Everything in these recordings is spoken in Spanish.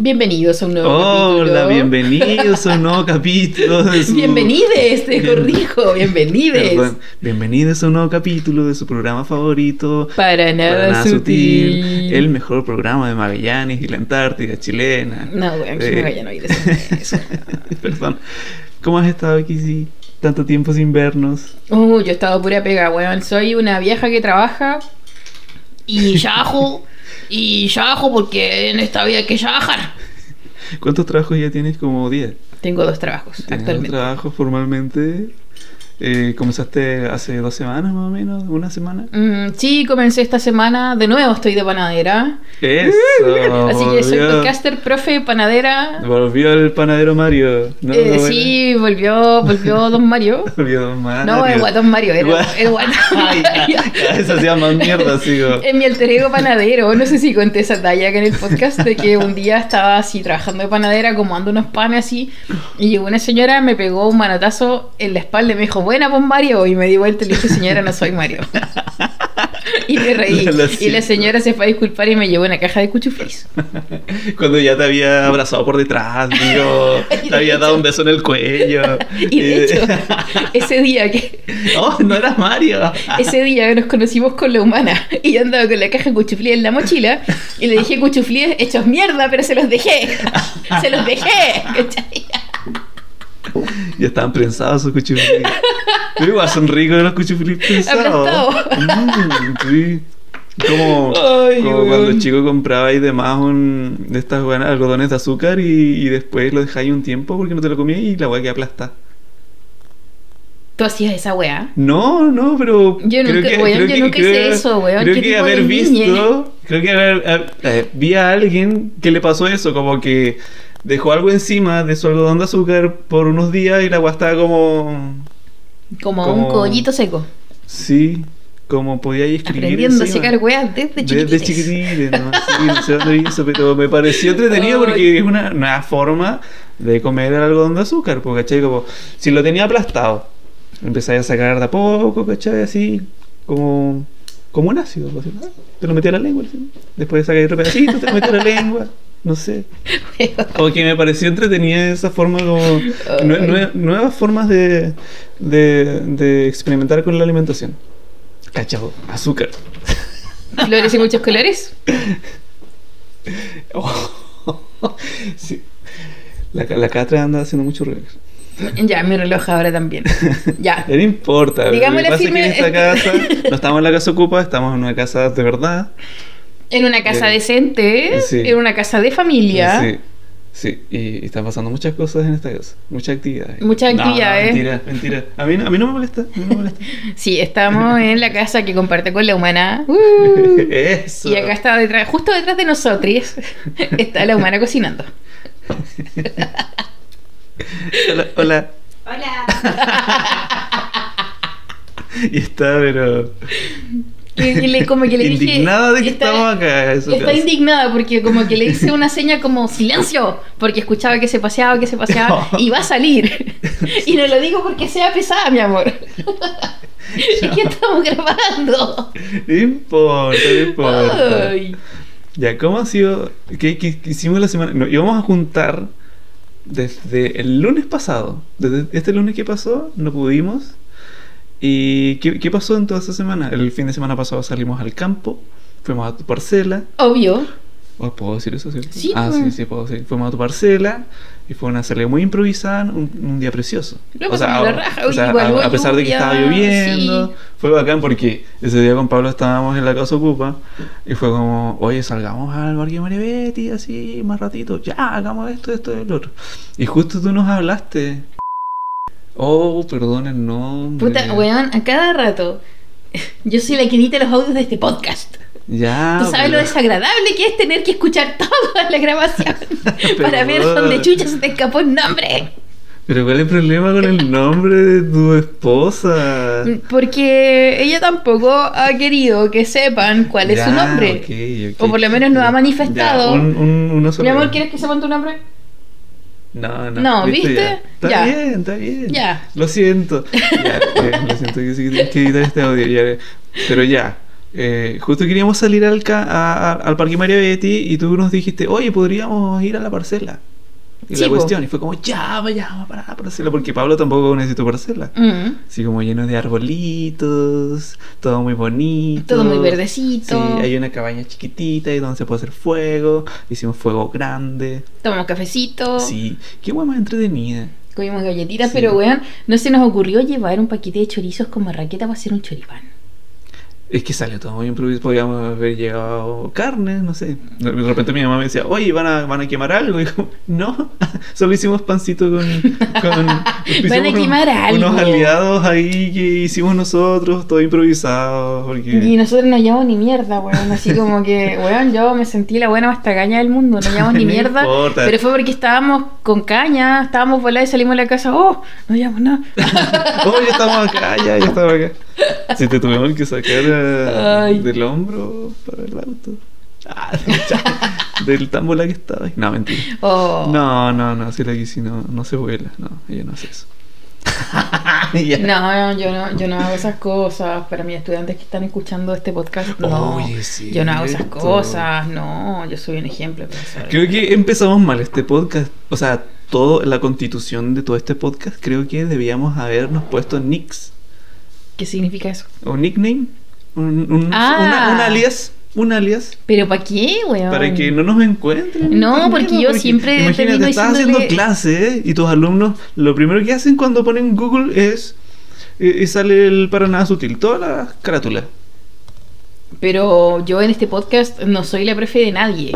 Bienvenidos a un nuevo Hola, capítulo. bienvenidos a un nuevo capítulo de su... Bienvenides, te corrijo, bienvenides. Perdón, bienvenidos a un nuevo capítulo de su programa favorito. Para nada, Para sutil. El mejor programa de Magallanes y la Antártida chilena. No, weón, que Eh, a oír eso. eso. Perdón. ¿Cómo has estado, Kizzy? Tanto tiempo sin vernos. Uh, yo he estado pura pega, weón. Soy una vieja que trabaja y yajo. Y yajo porque en esta vida hay que yajar. ¿Cuántos trabajos ya tienes? Como 10. Tengo dos trabajos ¿Tienes dos actualmente. trabajos formalmente? Eh, ¿Comenzaste hace dos semanas más o menos? ¿Una semana? Mm, sí, comencé esta semana. De nuevo estoy de panadera. Eso. Así que soy podcaster, profe, panadera. Volvió el panadero Mario. ¿no? Eh, Bueno, sí, volvió, volvió Don Mario. Volvió Don Mario. No, el guatón Mario, era el guatón Mario. eso hacía más mierda, sigo. En mi alter ego panadero, no sé si conté esa talla acá en el podcast de que un día estaba así trabajando de panadera, acomodando unos panes así, y llegó una señora, me pegó un manotazo en la espalda y me dijo, buena, pues Mario, y me di vuelta y le dije, señora, no soy Mario. y me reí. Lo- lo y la señora se fue a disculpar y me llevó una caja de cuchuflis. Cuando ya te había abrazado por detrás, digo, te había dado un beso en el cuello. Y de hecho, ese día que ¡Oh, no eras Mario! Ese día nos conocimos con la humana y yo andaba con la caja de cuchuflíes en la mochila y le dije cuchuflíes hechos mierda, pero se los dejé. Se los dejé. ¿cachai? Ya estaban prensados esos. Pero igual son ricos los cuchuflis prensados. Mm, sí. Como, Ay, como cuando chico compraba y demás un, de estas buenas algodones de azúcar y, y después lo dejáis un tiempo porque no te lo comías y la hueá que aplasta. ¿Tú hacías esa weá? No, no, pero. Yo nunca- weón, yo nunca hice eso, weón. Creo ¿Qué que haber de niñe? visto. Creo que haber, haber- eh, vi a alguien que le pasó eso, como que dejó algo encima de su algodón de azúcar por unos días y la agua estaba como. Como, Como- un cogollito seco. Sí, como podía ahí escribir. Aprendiendo a encima. secar weas desde chiquititos. Desde chiquitines, ¿no? Sí, no sé dónde eso, pero me pareció entretenido porque es una, una forma de comer el algodón de azúcar, porque, ¿cachai? Como, si lo tenía aplastado, empezáis a sacar de a poco, ¿cachai? Así, como, como un ácido, ¿no? te lo metí a la lengua, ¿sí? después sacáis otro pedacito, te lo metí a la lengua, no sé. Como que me pareció entretenida esa forma, como nue- nue- nuevas formas de, de, de experimentar con la alimentación. Cachao, azúcar. Flores y muchos colores. sí. La, la Catra anda haciendo mucho ruido. Ya, mi reloj ahora también. Ya. No importa. Digámosle firme- en esta casa no estamos en la casa ocupa, estamos en una casa de verdad. En una casa Eh, decente, sí. en una casa de familia. Sí. Sí, y, y están pasando muchas cosas en esta casa. Muchas actividades. Muchas No, no, actividades. mentira, mentira. A mí, no- a mí no me molesta. A mí no me molesta. Sí, estamos en la casa que comparte con la humana. Uh. Eso. Y acá está detrás, justo detrás de nosotros, está la humana cocinando. Hola. hola. Hola. Y está, pero. Y, le, como que le dije. Indignada de que está- estamos acá. Está casa. indignada porque como que le hice una seña como silencio, porque escuchaba que se paseaba, que se paseaba, y va a salir. Y no lo digo porque sea pesada, mi amor. Es que estamos grabando. No importa, no importa. Ay. Ya, ¿cómo ha sido? ¿Qué, qué- qué hicimos la semana? No, íbamos a juntar desde el lunes pasado. Desde este lunes que pasó, no pudimos. ¿Y qué, qué pasó en toda esa semana? El fin de semana pasado salimos al campo, fuimos a tu parcela. Obvio. Oh, ¿Puedo decir eso? ¿cierto? Sí, ah, pues. sí, sí, puedo decir. Fuimos a tu parcela y fue una salida muy improvisada, un, un día precioso. Lo pasamos la raja, o sea, a, a pesar de que estaba lloviendo, sí. fue bacán porque ese día con Pablo estábamos en la casa ocupa y fue como, oye, salgamos al Barrio Maribetti así más ratito, ya, hagamos esto, esto y el otro. Y justo tú nos hablaste. Oh, perdón el nombre. Puta, weón, a cada rato. Yo soy la que edita los audios de este podcast. Ya. Tú sabes lo pero- desagradable que es tener que escuchar toda la grabación para ver dónde chucha se te escapó el nombre. Pero ¿cuál es el problema con el nombre de tu esposa? Porque ella tampoco ha querido que sepan cuál es su Ya, nombre. ok, ok. O por lo menos no ha Ya, manifestado. un, un, sola Mi amor. ¿quieres que sepan tu nombre? No, no. No, ¿viste? ya. Está Ya. bien, está bien. Ya. Lo siento. Ya, eh, lo siento que sí que tienes que editar este audio. ya. Pero ya. eh, justo queríamos salir al, ca- a- a- al Parque María Betty y tú nos dijiste, oye, podríamos ir a la parcela. Y Sí, la po. cuestión, y fue como, ya, vayamos para la parcela, porque Pablo tampoco necesitó parcela. Mm. Así como lleno de arbolitos, todo muy bonito. Todo muy verdecito. Sí, hay una cabaña chiquitita y donde se puede hacer fuego. Hicimos fuego grande. Tomamos cafecito. Sí, qué guay más entretenida. Comimos galletitas, Sí. pero weón, no se nos ocurrió llevar un paquete de chorizos con marraqueta para hacer un choripán. Es que salió todo muy improvisado. Podríamos haber llegado carne, no sé. De repente mi mamá me decía, oye, ¿van a, van a quemar algo? Y como, no, solo hicimos pancito con. con Van a quemar algo. Unos aliados ahí que hicimos nosotros, todo improvisado. Porque... Y nosotros no llevamos ni mierda, weón. Así como que, weón, yo me sentí la buena hasta caña del mundo. No llevamos ni No mierda. importa. Pero fue porque estábamos con caña, estábamos volados y salimos de la casa. ¡Oh! No llevamos nada. oh, ya estamos acá, ya, ya estamos acá. Si te tuvimos que sacar eh, Ay. del hombro para el auto. Ah, del tambola que estaba ahí. No, mentira. Oh. No, no, no, si la Kissy no, no se vuela. No, ella no hace eso. No, yo no, yo no hago esas cosas. Para mis estudiantes que están escuchando este podcast, no. Oye, sí, yo no hago esas cosas. No, yo soy un ejemplo, profesor. Creo que empezamos mal este podcast. O sea, todo, la constitución de todo este podcast, creo que debíamos habernos puesto nicks. ¿Qué significa eso? O nickname. Un, un- Ah. una- un alias. Un alias. ¿Pero para qué, weón? Para que no nos encuentren. No, Por porque yo siempre Imagínate, estás diciéndole- haciendo clase ¿eh? y tus alumnos lo primero que hacen cuando ponen Google es. eh, y sale el para nada sutil. Toda la carátula. Pero yo en este podcast no soy la profe de nadie.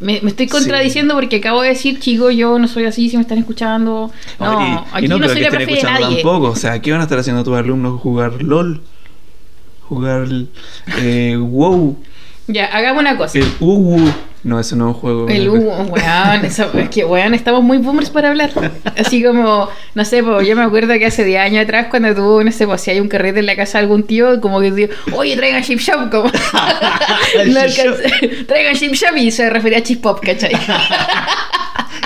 Me, me estoy contradiciendo porque acabo de decir, chicos, yo no soy así, si me están escuchando. No, y- aquí y no, no, soy la profe de nadie. tampoco. O sea, ¿qué van a estar haciendo tus alumnos? Jugar LOL. Jugar eh, WoW. Ya, hagamos una cosa. El UWU. No, eso no es un juego. El Hugo, weón, eso- es que weón, estamos muy boomers para hablar. Así como, no sé, pues yo me acuerdo que hace 10 años atrás, cuando tuvo, no sé, pues si hay un carrete en la casa de algún tío, como que digo, oye, traigan chip shop, como. no alcancé, traigan chip shop y se refería a chip pop, ¿cachai?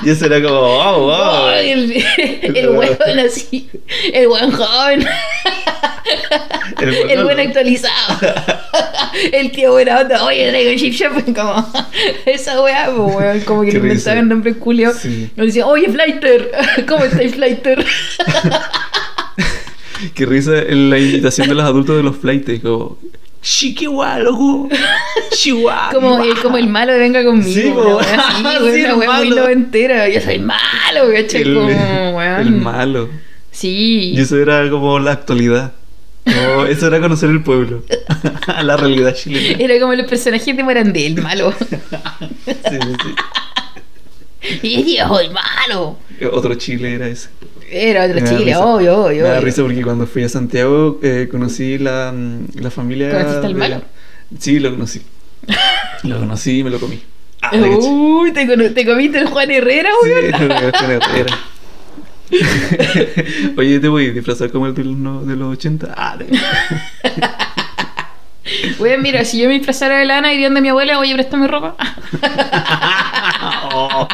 Y eso era como, wow, wow. El, el weón así, el buen joven, El buen el buen joven. actualizado, el tío buena onda, oye, traigan chip shop, como esa weá, pues, weón, como que le inventaban risa. nombres culios. Sí. Nos decían, oye, Flighter, ¿cómo estáis, Flighter? Qué risa la invitación de los adultos de los flights. Como, Chihuahua, loco. Chihuahua. Como, el- como el malo de venga conmigo. Sí, una po. así, Sí, una wea muy noventera. Yo soy malo, ¿cachai? el, Como, weón. el malo. Sí. Y eso era como la actualidad. Como, eso era conocer el pueblo. la realidad chilena. Era como los personajes de Morandé, el malo. Sí, sí, y yo, el malo. sí. Otro Chile era ese. Era otro chile, obvio, obvio. Me da obvio. risa porque cuando fui a Santiago eh, conocí la, mm, la familia. ¿Conociste al de- malo? Sí, lo conocí. lo conocí y me lo comí. Ah, de Uy, ¿te, te comiste el Juan Herrera, Sí, weón. era. Oye, te voy a disfrazar como el de los, de los 80. Ah, de- Weón, mira, si yo me disfrazara de lana iría donde mi abuela, oye, préstame ropa. Oh.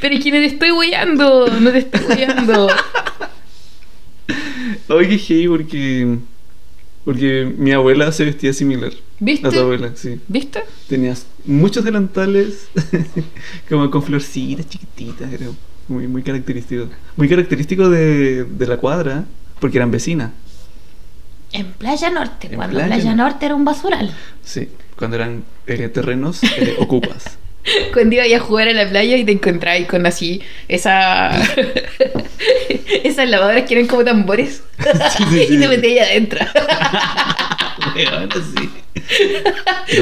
Pero es que no te estoy weyando, no te estoy weyando. Oye, heavy porque. Porque mi abuela se vestía similar. ¿Viste? A tu abuela, sí. ¿Viste? Tenías muchos delantales, como con florcitas chiquititas, era muy, muy característico. Muy característico de, de la cuadra, porque eran vecinas. En Playa Norte, En cuando Playa Playa, Norte. Norte era un basural. Sí, cuando eran eh, terrenos eh, ocupas. Cuando iba a jugar a la playa y te encontrabas con así, esa. esas lavadoras que eran como tambores. Sí, sí, sí. y te metías adentro.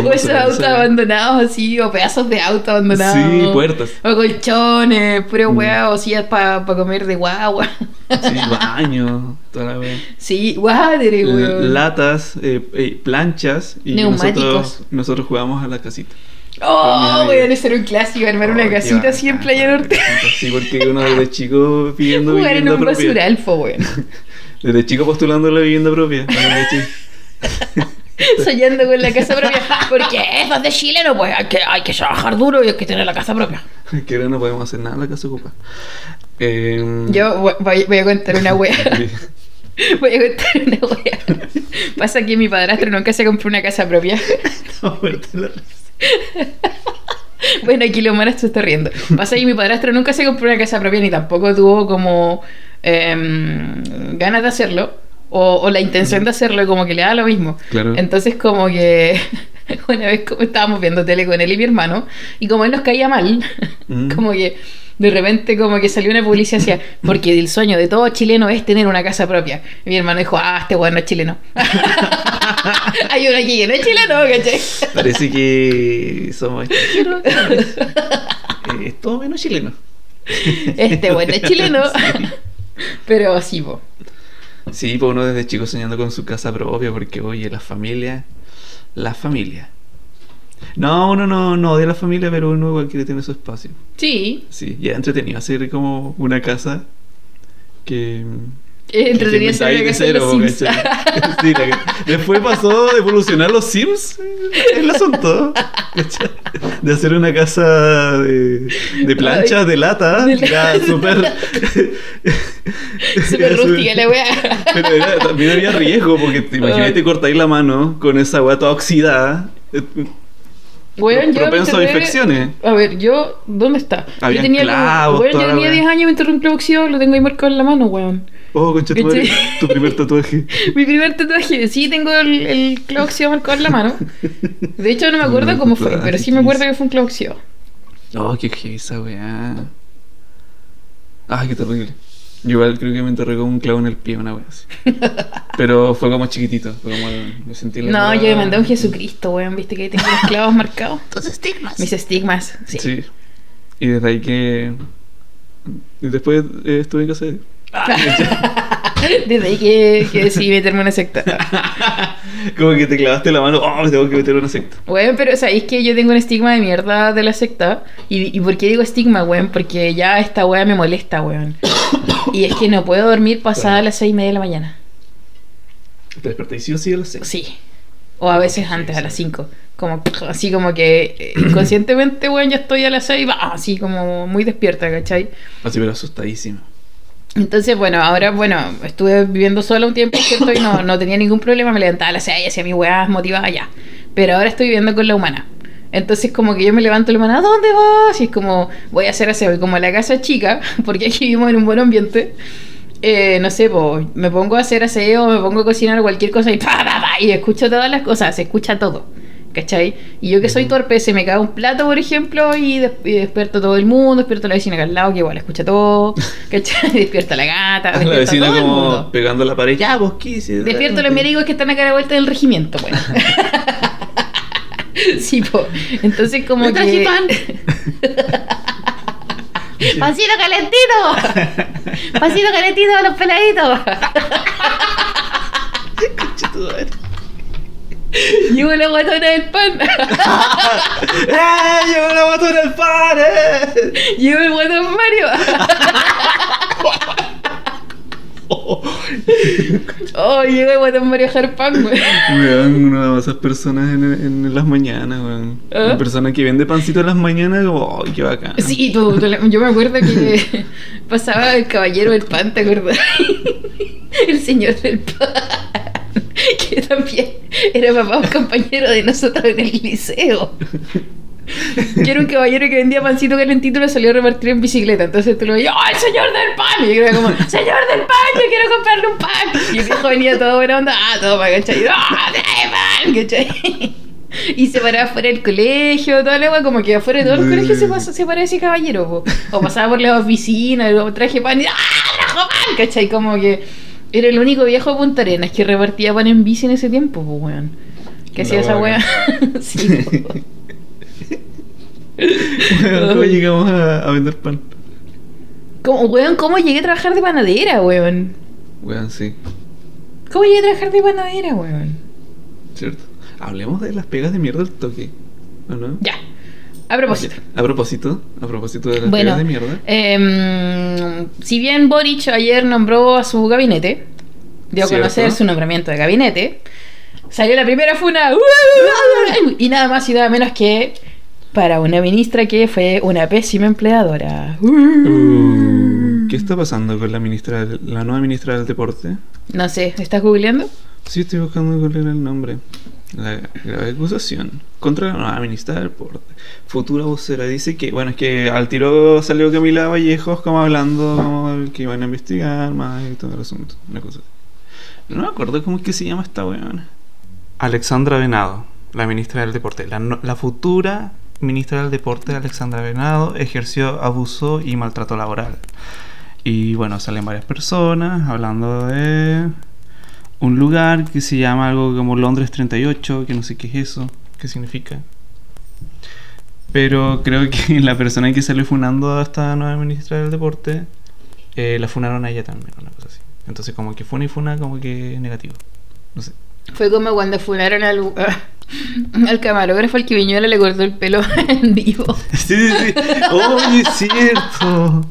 O esos autos abandonados así, o pedazos de auto abandonados. Sí, puertas. O colchones, puro Mm. hueá, o sillas para comer de guagua. Sí, baño, toda la wea. sí, guadre, weón. Latas, eh, eh, planchas y Neumáticos. nosotros, nosotros jugábamos a la casita. Oh, amigos. ese era un clásico, armar Oh, una qué casita así en Playa Norte. Sí, porque uno desde chico pidiendo Jugar en vivienda un propia. basural, fue weón. Desde chico postulando la vivienda propia. soñando con la casa propia. Porque eso es de chileno, pues hay que, hay que trabajar duro y hay que tener la casa propia. que ahora no podemos hacer nada en la casa ocupa. Eh, Yo voy, voy a contar una wea. Voy a contar una wea. Pasa que mi padrastro nunca se compró una casa propia. No, la risa. Bueno, aquí lo malo se está riendo. Pasa que mi padrastro nunca se compró una casa propia ni tampoco tuvo como em, ganas de hacerlo o, o la intención de hacerlo, como que le da lo mismo. Claro. Entonces, como que una vez como estábamos viendo tele con él y mi hermano, y como él nos caía mal, Mm. como que de repente como que salió una publicidad decía, porque el sueño de todo chileno es tener una casa propia. Y mi hermano dijo, ah, este weón no es chileno. Hay uno aquí que no es chileno, ¿cachai? Parece que somos extranjeros. Es todo menos chileno. Este bueno es chileno. Pero sí, po. Sí, pues uno desde chico soñando con su casa propia, porque oye, la familia, la familia. No, uno no, no odia la familia, pero uno igual quiere tener su espacio. Sí, Sí, y es entretenido hacer como una casa que... que saber que inventáis de los Sims. Sí, la que- después pasó de evolucionar los Sims, eh, el asunto, ¿cachai? De hacer una casa de, de planchas, de lata, De ya súper... Súper rústica la weá. Pero era- también había riesgo, porque te imagínate cortáis la mano con esa weá toda oxidada. Weón, yo propenso a infecciones. A ver, yo, ¿dónde está? Habían yo tenía clavos, toda yo tenía weá. 10 años me un oxidado, lo tengo ahí marcado en la mano, weón. Oh, concha tu tu primer tatuaje. Mi primer tatuaje, sí tengo el, el clavo oxidado marcado en la mano. De hecho, no me acuerdo Mm, cómo fue, tatuaje, pero sí me acuerdo que fue un clavo oxidado. Oh, qué esa weá. Ay, qué terrible. Yo igual creo que me enterré con un clavo en el pie una así. Pero fue como chiquitito. Fue como me sentí la No, yo me mandé a un Jesucristo, weón, viste que ahí tengo los clavos marcados. Tus estigmas. Mis estigmas, sí. Sí. Y desde ahí que. Y después eh, estuve en casa de. Desde ahí que, que decidí meterme en una secta. Como que te clavaste la mano, oh, me tengo que meter en una secta. Weón, pero sabéis que yo tengo un estigma de mierda de la secta. ¿Y, y por qué digo estigma, weón? Porque ya esta weá me molesta, weón. Y es que no puedo dormir pasada Claro. las seis y media de la mañana. Te despertáis sí o sí a las seis. Sí. O a veces antes, a las 5. Como, así como que eh, inconscientemente, weón, ya estoy a las 6, va, así como muy despierta, ¿cachai? Así, pero asustadísimo. Entonces, bueno, ahora, bueno, estuve viviendo sola un tiempo. Y no, no tenía ningún problema, me levantaba a las 6, hacía mis weas motivada ya. Pero ahora estoy viviendo con la humana. Entonces, como que yo me levanto la humana, ¿a dónde vas? Y es como, voy a hacer aseo. Y como la casa chica, porque aquí vivimos en un buen ambiente, eh, no sé, me pongo a hacer aseo, me pongo a cocinar cualquier cosa y pa, pa, pa, y escucho todas las cosas, se escucha todo. ¿Cachai? Y yo que soy torpe, se me cae un plato, por ejemplo, y, des- y despierto todo el mundo, despierto a la vecina acá al lado, que igual escucha todo, ¿cachai? Despierto a la gata, la despierto a vecina todo el como mundo. pegando la pared. Ya, vos qué hiciste? Despierto a los amigos que están acá a la vuelta del regimiento, bueno. sí, po. Entonces como Me que... pan. ¡Pancito calentito! ¡Pancito calentito a los peladitos! Llegó la guatona del pan. ¡Eh! ¡Llegó la botona del pan! ¡Eh! Llegó el guatón Mario. Oh, llegó el guatón Mario pan, güey. Weón, una de esas personas en, en las mañanas, weón. ¿Ah? Una persona que vende pancito en las mañanas, como, ¡ay, qué bacán! Sí, tú, tú yo me acuerdo que pasaba el caballero del pan, ¿te acuerdas? El señor del pan. Que también era papá un compañero de nosotros en el liceo. Que era un caballero que vendía pancito calentito y lo salió a repartir en bicicleta. Entonces tú lo veías, ¡oh, el señor del pan! Y yo era como, ¡señor del pan! Yo quiero comprarle un pan. Y el viejo venía todo buena onda, ¡ah, toma, cachai! ¡ah, pan! Y se paraba fuera del colegio, toda la agua, como que afuera de todo el colegio se, pasa, se paraba ese caballero, po. o pasaba por la oficina, y luego traje pan y ¡ah, trajo pan! ¿cachai? Como que era el único viejo de Punta Arenas que repartía pan en bici en ese tiempo, pues, weón. Que hacía esa weá. sí. Weón, ¿Cómo llegamos a, a vender pan? ¿Cómo, weón, ¿cómo llegué a trabajar de panadera, weón? Weón, sí, ¿Cómo llegué a trabajar de panadera, weón? cierto. Hablemos de las pegas de mierda del toque, ¿o no? Ya. A propósito. A propósito, a propósito de las Bueno, de mierda. em, si bien Boric ayer nombró a su gabinete, dio a conocer su nombramiento de gabinete, salió la primera funa y nada más y nada menos que para una ministra que fue una pésima empleadora. Uh. ¿Qué está pasando con la ministra, del- la nueva ministra del deporte? No sé, ¿estás googleando? Sí, estoy buscando era el nombre. La grave acusación contra la nueva ministra del deporte. Futura vocera. Dice que, bueno, es que al tiro salió Camila Vallejos como hablando como que iban a investigar más y todo el asunto. Una cosa. No me acuerdo cómo es que se llama esta weona. Alexandra Venado, la ministra del deporte. La, la futura ministra del deporte, Alexandra Venado, ejerció abuso y maltrato laboral. Y bueno, salen varias personas hablando de un lugar que se llama algo como Londres 38, que no sé qué es eso, qué significa. Pero creo que la persona que salió funando a esta nueva ministra del deporte, eh, la funaron a ella también, una cosa así. Entonces como que funa y funa como que negativo. No sé. Fue como cuando funaron al, al camarógrafo al que Viñuela le cortó el pelo en vivo. Sí, sí, sí. Oye, es cierto.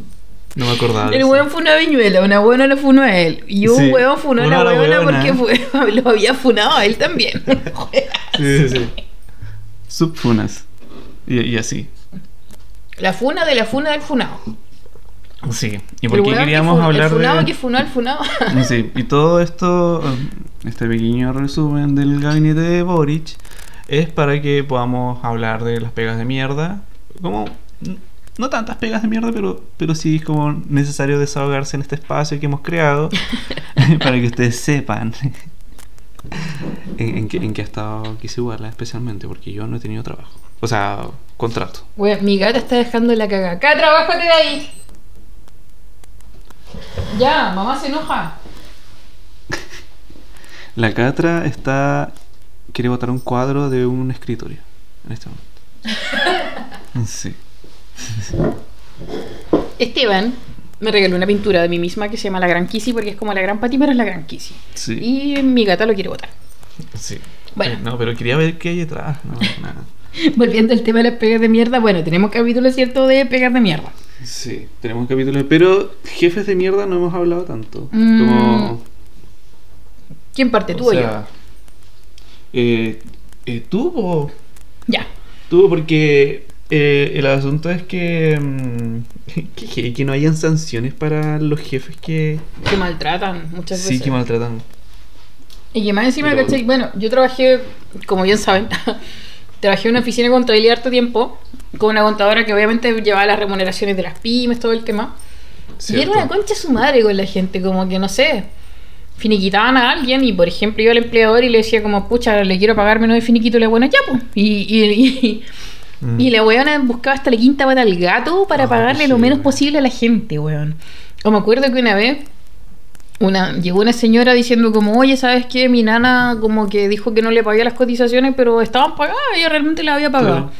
No me acordaba. de El eso. weón funó a Viñuela, una buena lo funó a él. Y un Sí, weón funó a la weona weona. porque fue, lo había funado a él también. Sí, sí, sí. Subfunas. Y, y así. La funa de la funa del funado. Sí. ¿Y El por qué weón que queríamos fu- hablar El funado de.? que funó al funado. Sí, y todo esto, este pequeño resumen del gabinete de Boric, es para que podamos hablar de las pegas de mierda. Como, no tantas pegas de mierda, pero, pero sí es como necesario desahogarse en este espacio que hemos creado para que ustedes sepan en, en ha estado Kisiguala especialmente, porque yo no he tenido trabajo. O sea, contrato. Weón, mi gata está dejando la caga. Acá, trabájate de ahí. Ya, mamá se enoja. La Catra está. quiere botar un cuadro de un escritorio en este momento. Sí. Esteban me regaló una pintura de mí misma que se llama La Gran Kissy porque es como la Gran Pati, pero es la Gran Kissy. Sí. Y mi gata lo quiere botar. Sí. Bueno. Eh, no, pero quería ver qué hay detrás. No, nada. Volviendo al tema de las pegas de mierda, bueno, tenemos capítulo cierto de pegas de mierda. Sí, tenemos capítulos. Pero jefes de mierda no hemos hablado tanto. Mm, Como. ¿Quién parte, tú o o yo? eh, eh, tú. Ya. Tú, porque eh, el asunto es que, mm, que. que no hayan sanciones para los jefes que. Que maltratan muchas Sí, veces. que maltratan. Y que más encima, Pero- ¿cachai? Bueno, yo trabajé, como bien saben, trabajé en una oficina de contabilidad harto tiempo, con una contadora que obviamente llevaba las remuneraciones de las pymes, todo el tema. Y era una concha su madre con la gente, como que no sé. Finiquitaban a alguien y, por ejemplo, iba al empleador y le decía como, pucha, le quiero pagar menos de finiquito, y la buena ya, pues. Y, y, y, Mm. y la weona buscaba hasta la quinta pata al gato para Ah, pagarle sí, lo menos weón. posible a la gente, weón. O me acuerdo que una vez una, llegó una señora diciendo como, oye, ¿sabes qué? Mi nana como que dijo que no le pagué las cotizaciones, pero estaban pagadas, ella realmente las había pagado. Claro.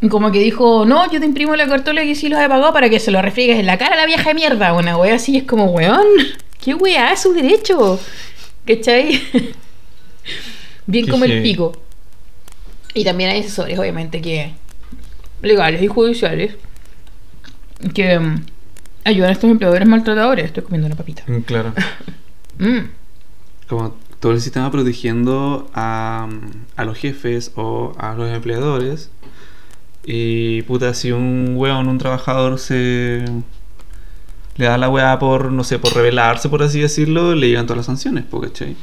Y Como que dijo, no, yo te imprimo la cartola que sí los he pagado para que se lo refriegues en la cara a la vieja de mierda. Una wea así es como, weón, qué wea, es su derecho. ¿Cachai? Bien Qué como el pico. Y también hay asesores, obviamente, que legales y judiciales que mm, ayudan a estos empleadores maltratadores. Estoy comiendo una papita. Mm, Claro. Mm. Como todo el sistema protegiendo a, a los jefes o a los empleadores. Y puta, si un weón, un trabajador se le da la weá por, no sé, por rebelarse, por así decirlo, le llegan todas las sanciones, ¿cachai?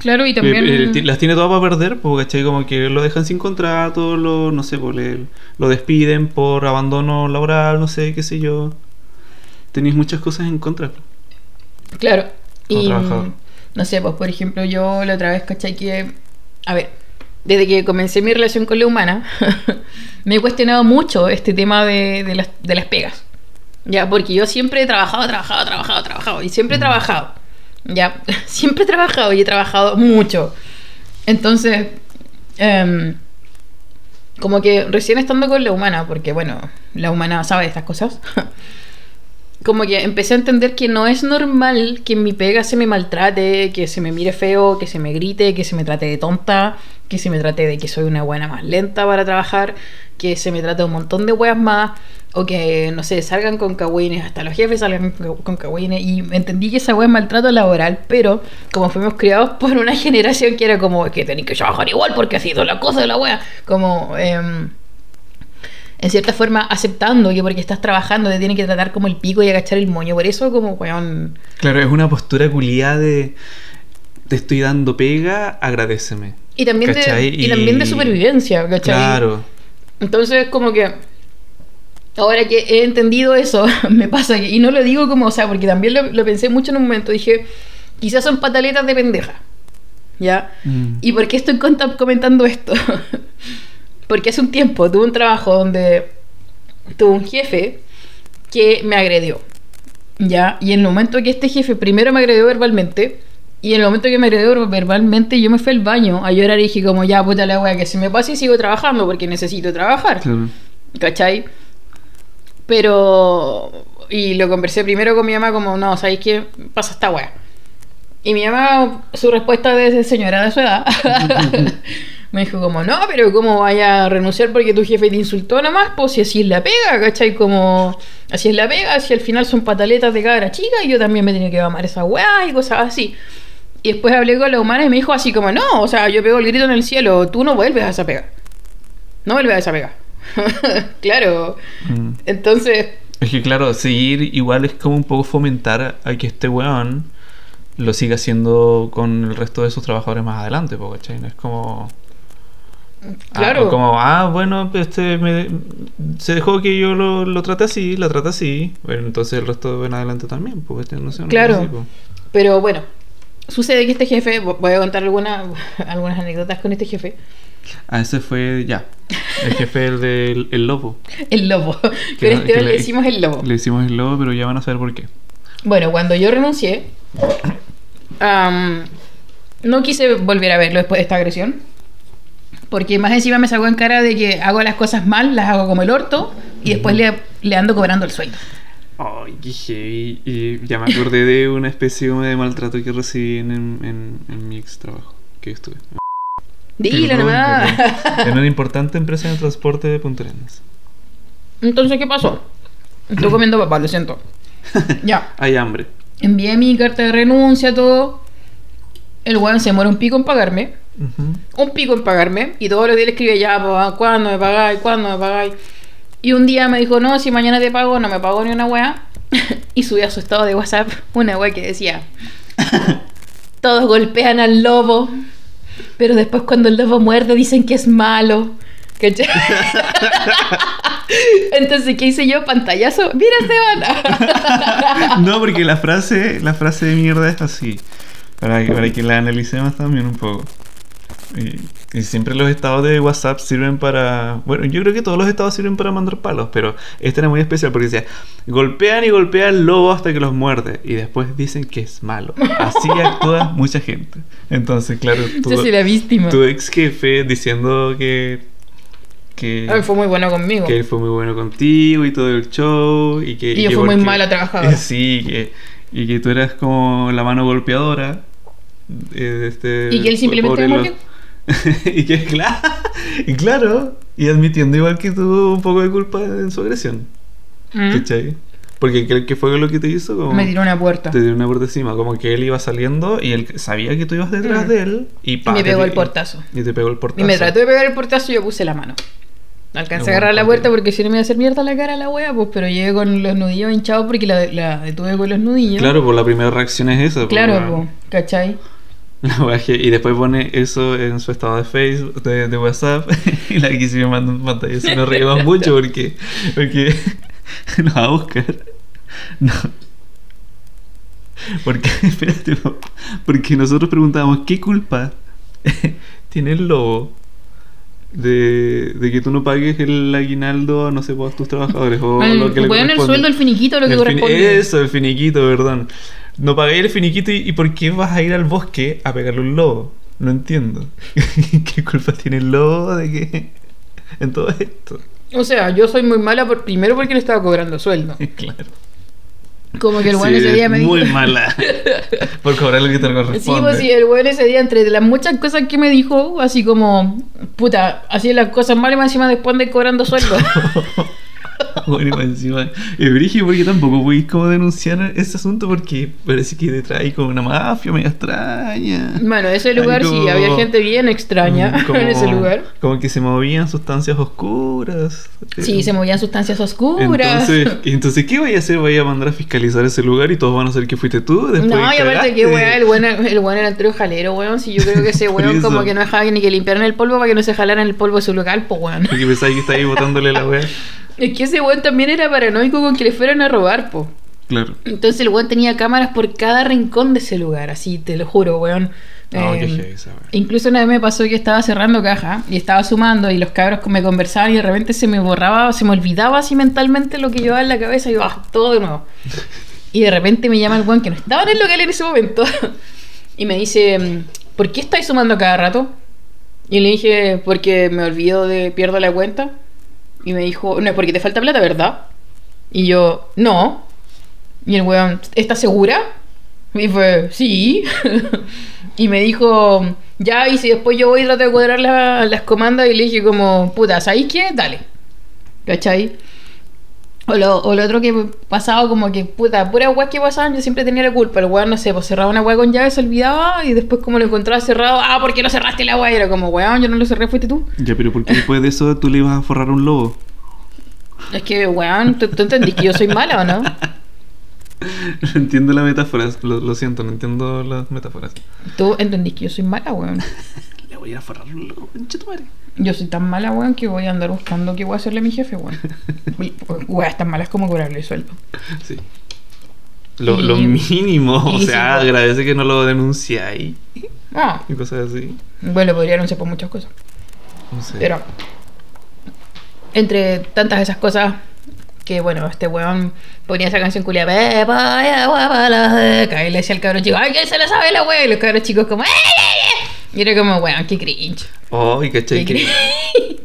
Claro, y también... Eh, eh, las tiene todas para perder, po, ¿cachai? Como que lo dejan sin contrato, lo, no sé, po, le- lo despiden por abandono laboral, no sé, qué sé yo. Tenéis muchas cosas en contra. Claro. Como Y trabajador. no sé, pues por ejemplo, yo la otra vez, ¿cachai? Que, a ver, desde que comencé mi relación con la humana, me he cuestionado mucho este tema de, de las, de las pegas. Ya, porque yo siempre he trabajado, trabajado, trabajado, trabajado. Y siempre he Mm. trabajado. Ya, siempre he trabajado y he trabajado mucho. Entonces, em, como que recién estando con la humana, porque bueno, la humana sabe de estas cosas. como que empecé a entender que no es normal que en mi pega se me maltrate, que se me mire feo, que se me grite, que se me trate de tonta, que se me trate de que soy una buena más lenta para trabajar, que se me trate un montón de weas más, o que, no sé, salgan con cagüines, hasta los jefes salgan con cagüines, y entendí que esa wea es maltrato laboral, pero como fuimos criados por una generación que era como que tenéis que trabajar igual porque así son las cosas de la wea, como... em, en cierta forma aceptando que porque estás trabajando te tienen que tratar como el pico y agachar el moño. Por eso, como, weón. Claro, es una postura culiada de te estoy dando pega, agradeceme. Y también, de, y también de supervivencia, ¿cachai? Claro. Entonces, como que ahora que he entendido eso, me pasa que, y no lo digo como, o sea, porque también lo, lo pensé mucho en un momento, dije, quizás son pataletas de pendeja, ¿ya? Mm. ¿Y por qué estoy comentando esto? porque hace un tiempo tuve un trabajo donde tuve un jefe que me agredió, ¿ya? Y en el momento que este jefe primero me agredió verbalmente, y en el momento que me agredió verbalmente, yo me fui al baño a llorar y dije como, ya, puta la wea, que se me pase y sigo trabajando porque necesito trabajar. Claro. ¿Cachai? Pero. Y lo conversé primero con mi mamá, como, no, ¿sabéis qué? Pasa esta weá. Y mi mamá, su respuesta de señora de su edad, me dijo, como, no, pero ¿cómo vaya a renunciar porque tu jefe te insultó nomás? Pues si así es la pega, ¿cachai? Como, así es la pega, si al final son pataletas de cabra chica, y yo también me tenía que amar esa weá y cosas así. Y después hablé con la humana y me dijo así como, no, o sea, yo pego el grito en el cielo, tú no vuelves a esa pega. No vuelves a esa pega. claro. Mm. Entonces, Es que claro, seguir igual es como un poco fomentar a que este weón lo siga haciendo con el resto de sus trabajadores más adelante, ¿cachai? No es como... claro. Ah, como, ah, bueno, este me- se dejó que yo lo, lo trate así, la trate así. Bueno, entonces el resto en adelante también, pues, no sé, Claro. así. Pero bueno, sucede que este jefe, vo- voy a contar alguna, algunas anécdotas con este jefe, Ah, ese fue ya. El jefe el del el lobo. el lobo. Pero este que le decimos el lobo. Le decimos el lobo, pero ya van a saber por qué. Bueno, cuando yo renuncié, am, no quise volver a verlo después de esta agresión. Porque más encima me sacó en cara de que hago las cosas mal, las hago como el orto, y después le, le ando cobrando el sueldo. Ay, heavy. Y ya me acordé de una especie de maltrato que recibí en, en, en mi ex trabajo que estuve. Dile Perdón, nomás. En una importante empresa de transporte de Punta Arenas. Entonces, ¿qué pasó? Estoy comiendo papá, lo siento. Ya. Hay hambre. Envié mi carta de renuncia, todo. El weón se demora un pico en pagarme. Un pico en pagarme. Y todos los días le escribía, ya, papá, ¿cuándo me pagáis? ¿Cuándo me pagáis? Y un día me dijo, no, si mañana te pago, no me pago ni una weá. y subí a su estado de WhatsApp una weá que decía, todos golpean al lobo. Pero después cuando el lobo muerde dicen que es malo. ¿Cachai? Entonces, ¿qué hice yo? Pantallazo. Mira, Esteban. no, porque la frase, la frase de mierda es así. Para que, para que la analicemos también un poco. Y siempre los estados de WhatsApp sirven para. Bueno, yo creo que todos los estados sirven para mandar palos, pero este era muy especial porque decía: golpean y golpean al lobo hasta que los muerde. Y después dicen que es malo. Así actúa mucha gente. Entonces, claro, tu, Yo soy la víctima. tu ex jefe diciendo que. que Ay, fue muy bueno conmigo. que él fue muy bueno contigo y todo el show y que Y yo que fui muy mala trabajadora. sí que y que tú eras como la mano golpeadora eh, este Y que él simplemente me y que claro y claro y admitiendo igual que tuvo un poco de culpa en su agresión Mm. ¿cachai? porque ¿qué, qué fue lo que te hizo? Como Me tiró una puerta. te tiró una por encima como que él iba saliendo y él sabía que tú ibas detrás Mm. de él y, Y pa, me te- pegó el portazo. y te pegó el portazo Y me trató de pegar el portazo y yo puse la mano. Alcancé a agarrar la puerta porque si no me iba a hacer mierda la cara a la wea, pues, pero llegué con los nudillos hinchados porque la, la detuve con los nudillos. claro pues la primera reacción es esa pues, Claro, pues, ¿cachai? La y después pone eso en su estado de Facebook, de, de WhatsApp, y la que se me manda en pantalla. Se nos reímos mucho porque, porque nos va a buscar. No. Porque, espérate, po. porque nosotros preguntábamos, ¿qué culpa tiene el lobo de, de que tú no pagues el aguinaldo, no sé, a tus trabajadores? O El- lo que le el corresponde? sueldo, el finiquito, lo que El fin- corresponde. Eso, el finiquito, perdón. No pagué el finiquito y, y ¿por qué vas a ir al bosque a pegarle un lobo? No entiendo. ¿Qué culpa tiene el lobo de que en todo esto? O sea, yo soy muy mala por, primero porque le estaba cobrando sueldo. Claro. Como que el weón Sí, ese día me dijo. muy mala. Por cobrar lo que te Sí, corresponde. pues sí, el weón ese día, entre las muchas cosas que me dijo, así como, puta, hacía las cosas mal y más encima después de cobrando sueldo. bueno, encima. Es brígido porque tampoco podéis como denunciar ese asunto porque parece que detrás hay como una mafia medio extraña. Bueno, ese lugar Hay sí, como- había gente bien extraña como- en ese lugar. Como que se movían sustancias oscuras. Sí, se movían sustancias oscuras. Entonces, entonces, ¿qué voy a hacer? Voy a mandar a fiscalizar ese lugar y todos van a saber que fuiste tú. Después no, y aparte que weá, el weón el weón era entero jalero, weón. Si yo creo que ese weón como que no dejaba ni que limpiaran el polvo para que no se jalaran el polvo de su local, pues weón. Porque pensaba que ahí botándole la weá. Es que ese weón también era paranoico con que le fueran a robar, po. Claro. Entonces el weón tenía cámaras por cada rincón de ese lugar, así, te lo juro, weón. No, Eh, qué heavy esa weá. Incluso una vez me pasó que estaba cerrando caja y estaba sumando y los cabros me conversaban y de repente se me borraba, se me olvidaba así mentalmente lo que llevaba en la cabeza y yo, ah, todo de nuevo. Y de repente me llama el weón que no estaba en el local en ese momento y me dice, mm, ¿por qué estáis sumando cada rato? Y le dije, porque me olvido de, pierdo la cuenta. Y me dijo, no es porque te falta plata, ¿verdad? Y yo, no. Y el weón, ¿estás segura? Y fue, sí. y me dijo, ya, y si después yo voy y trato de cuadrar la- las comandas y le dije como, puta, ¿sabéis qué? Dale. ¿Cachai? O lo, o lo otro que pasaba como que, puta, pura weá que pasaban, yo siempre tenía la culpa. El weón, no sé, pues cerraba una weá con llave, se olvidaba y después como lo encontraba cerrado, ah, ¿por qué no cerraste la weá? Y era como, weón, yo no lo cerré, fuiste tú. Ya, pero ¿por qué después de eso tú le ibas a forrar un lobo? Es que, weón, ¿tú, tú entendís que yo soy mala o no? No entiendo la metáfora, lo, lo siento, no entiendo las metáforas. Tú entendís que yo soy mala, weón. Voy a ir a forrar un lobo, concha tu madre. Yo soy tan mala, weón, que voy a andar buscando qué voy a hacerle a mi jefe, weón. Weas tan malas como cobrarle sueldo. Sí. Lo, Y- lo mínimo, o sea, sí, agradece que no lo denunciáis Ah, y cosas así. bueno, podría anunciar por muchas cosas. No sé. Pero, entre tantas esas cosas, que bueno, este weón ponía esa canción culia, Pepa, ya, guapa, la seca", y le decía al cabrón chico, ay, ¿quién se la sabe la wea? Y los cabros chicos como, "Ay, ay, ay". Y era como, weón, qué cringe. Oh, y cachai Qué cringe.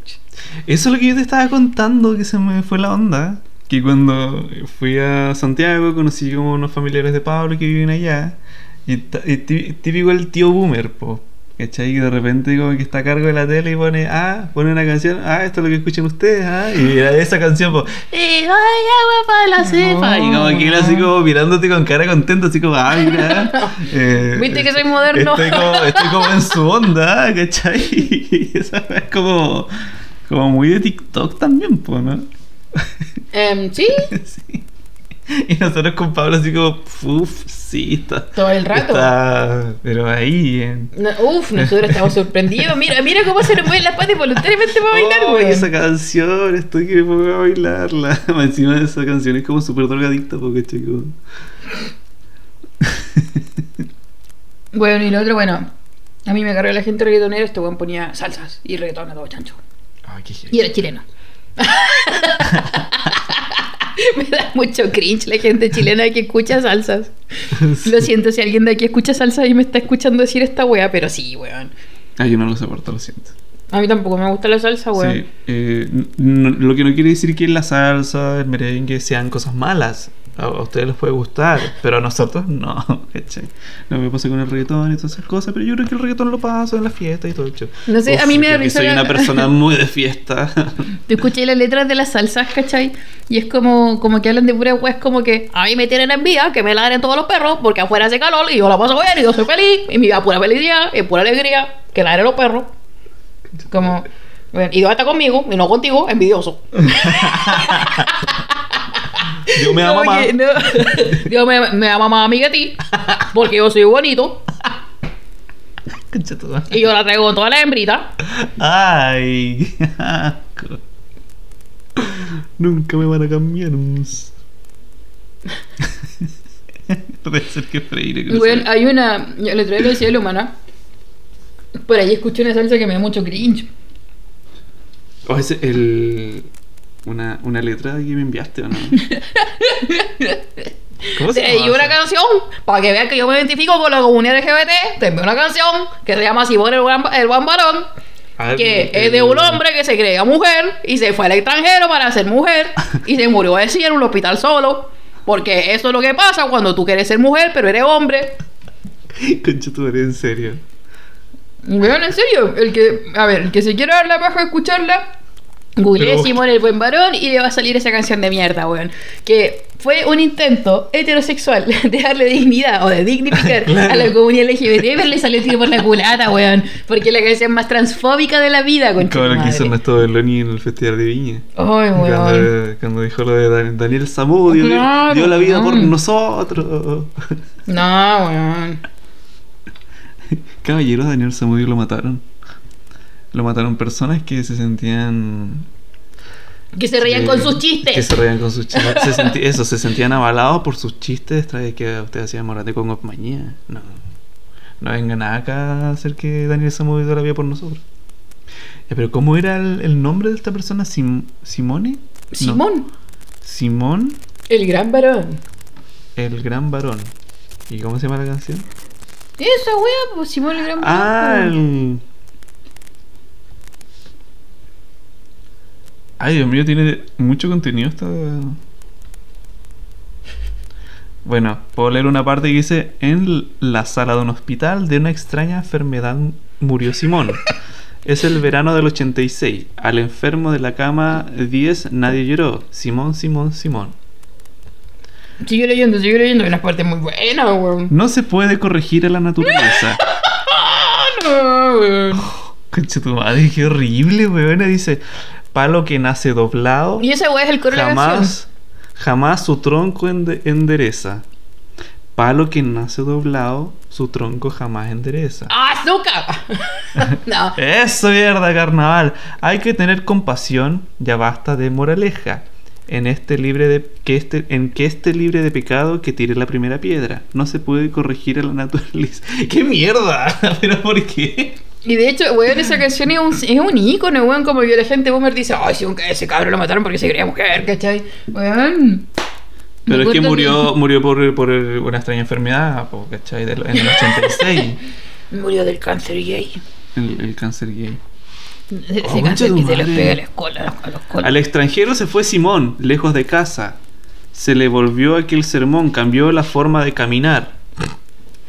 Eso es lo que yo te estaba contando, que se me fue la onda. Que cuando fui a Santiago conocí como unos familiares de Pablo que viven allá. Y, y tí- típico el tío boomer, po. ¿Cachai? Que de repente como que está a cargo de la tele y pone, ah, pone una canción, ah, esto es lo que escuchan ustedes, ah, y era esa canción, ¡Eh, ay, agua para la cepa! Y como que él así como mirándote con cara contenta, así como, ah, mira. eh, Viste que soy moderno. Estoy como, estoy como en su onda, ¿cachai? Y esa es como, como muy de TikTok también, po, ¿no? Em, sí, Sí. Y nosotros con Pablo así como, uff, sí, está. todo el rato. Está, pero ahí, en... No, uf, nosotros estamos sorprendidos. Mira, mira cómo se nos mueven las patas voluntariamente para bailar, Oh, esa canción, estoy que me pongo a bailarla. Encima de esa canción es como súper drogadicta, porque chico. Bueno, y lo otro, bueno, a mí me cargó la gente reggaetonera, este weón ponía salsas y reggaetón a todo chancho. Ay, qué Y era chileno. me da mucho cringe la gente chilena que escucha salsas. Lo siento si alguien de aquí escucha salsa y me está escuchando decir esta wea, pero sí, weón. Ay, yo no lo soporto, lo siento. A mí tampoco me gusta la salsa, weón. Sí, eh, no- lo que no quiere decir que la salsa, el merengue sean cosas malas. A, a ustedes les puede gustar, pero a nosotros no. ¿cachai? No me pasa con el reggaetón y todas esas cosas, pero yo creo que el reggaetón lo paso en la fiesta y todo el show. No sé, a mí me da yo risa Soy la- una persona muy de fiesta. Te escuché las letras de las salsas, ¿cachai? Y es como, como que hablan de pura weas, como que a mí me tienen envidia, que me ladren todos los perros, porque afuera hace calor y yo la paso bien y yo soy feliz, y mi vida pura felicidad, y pura alegría, que ladren los perros. Como, y Dios está conmigo y no contigo, envidioso. Yo me amo Como más. no, Dios me, me ama más a mí que a ti, porque yo soy bonito, y yo la traigo con todas las hembritas. Ay. Nunca me van a cambiar. Puede ser que Freire. que Bueno, hay una, yo le traigo decía la humana, por ahí escuché una salsa que me da mucho cringe. O es el. Una, una letra que me enviaste, ¿o no? ¿Cómo se Te llama? di una canción para que vean que yo me identifico con la comunidad LGBT. Te envío una canción que se llama Si por el buen, el buen varón. A ver, Que el- es de un hombre que se creía mujer y se fue al extranjero para ser mujer y se murió así en un hospital solo. Porque eso es lo que pasa cuando tú quieres ser mujer pero eres hombre. Concha tu madre, en serio. Vean, en serio, el que, a ver, el que se quiera dar la paja de escucharla, Googleé Pero- Simón el buen varón y le va a salir esa canción de mierda, weón. Que fue un intento heterosexual de darle dignidad o de dignificar a la comunidad LGBT, pero le salió el tiro por la culata, weón. Porque es la canción más transfóbica de la vida, con Como lo que hizo Ernesto Belloni en el Festival de Viña. Ay, weón. Cuando, cuando dijo lo de Dan- Daniel Zamudio, dio- Claro, dio la vida por nosotros. No, weón. Caballero, Daniel Zamudio lo mataron. Lo mataron personas que se sentían. Que se reían eh, con sus chistes. Que se reían con sus chistes. Se senti- eso, se sentían avalados por sus chistes tras que usted hacía morate con compañía. No. No vengan acá a hacer que Daniel Zamudio dio la vida por nosotros. Pero ¿cómo era el, el nombre de esta persona? Sim- ¿Simone? No. Simón, Simón, el gran varón. el gran varón. ¿Y cómo se llama la canción? Esa wea, pues Simón el gran varón. Ah, pues. el... Ay, Dios mío, tiene mucho contenido esta... Bueno, puedo leer una parte que dice En la sala de un hospital de una extraña enfermedad murió Simón. Es el verano del 86. Al enfermo de la cama 10 nadie lloró. Simón, Simón, Simón. Sigue leyendo, sigue leyendo. Unas partes muy buenas, weón. No se puede corregir a la naturaleza. No, weón. Concha tu madre, qué horrible, weón. Dice, palo que nace doblado, Y esa wea es el coro de la canción. jamás, jamás su tronco ende- endereza. Palo que nace doblado, su tronco jamás endereza. ¡Azúcar! no. Eso, mierda, carnaval. Hay que tener compasión, ya basta de moraleja. En este libre de que este en que este libre de pecado que tire la primera piedra. No se puede corregir a la naturaleza. ¡Qué mierda! ¿Pero por qué? Y de hecho, weón, esa canción es un, es un ícono, weón. Como que la gente boomer dice, ay, sí, aunque ese cabrón lo mataron porque se creía mujer, ¿cachai? Weón. Pero es que murió, murió por, por una extraña enfermedad, ¿cachai? Del- en el 86. Murió del cáncer gay. el, el cáncer gay. Ese Oh, cáncer que se madre. pega a la escuela, a los colas. Al extranjero se fue Simón, lejos de casa. Se le volvió aquel sermón, cambió la forma de caminar.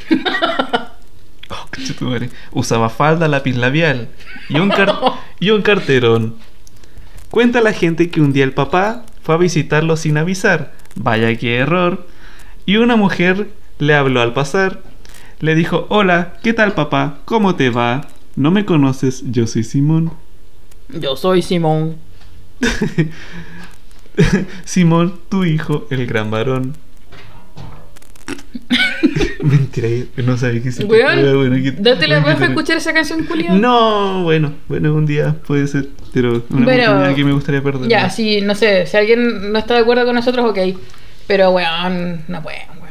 Oh, concha tu madre. Usaba falda, lápiz labial y un, car- y un carterón. Cuenta la gente que un día el papá fue a visitarlo sin avisar. Vaya qué error. Y una mujer le habló al pasar. Le dijo, hola, ¿qué tal papá? ¿Cómo te va? ¿No me conoces? Yo soy Simón. Yo soy Simón. Simón, tu hijo, el gran varón. Mentira, no sabía que se Weón, bueno, que- date la que baja a escuchar esa canción, culia. No, bueno, bueno, un día puede ser, pero una Pero- oportunidad que me gustaría perder. Ya, sí, no sé, si alguien no está de acuerdo con nosotros, ok. Pero, weón, no puede, weón.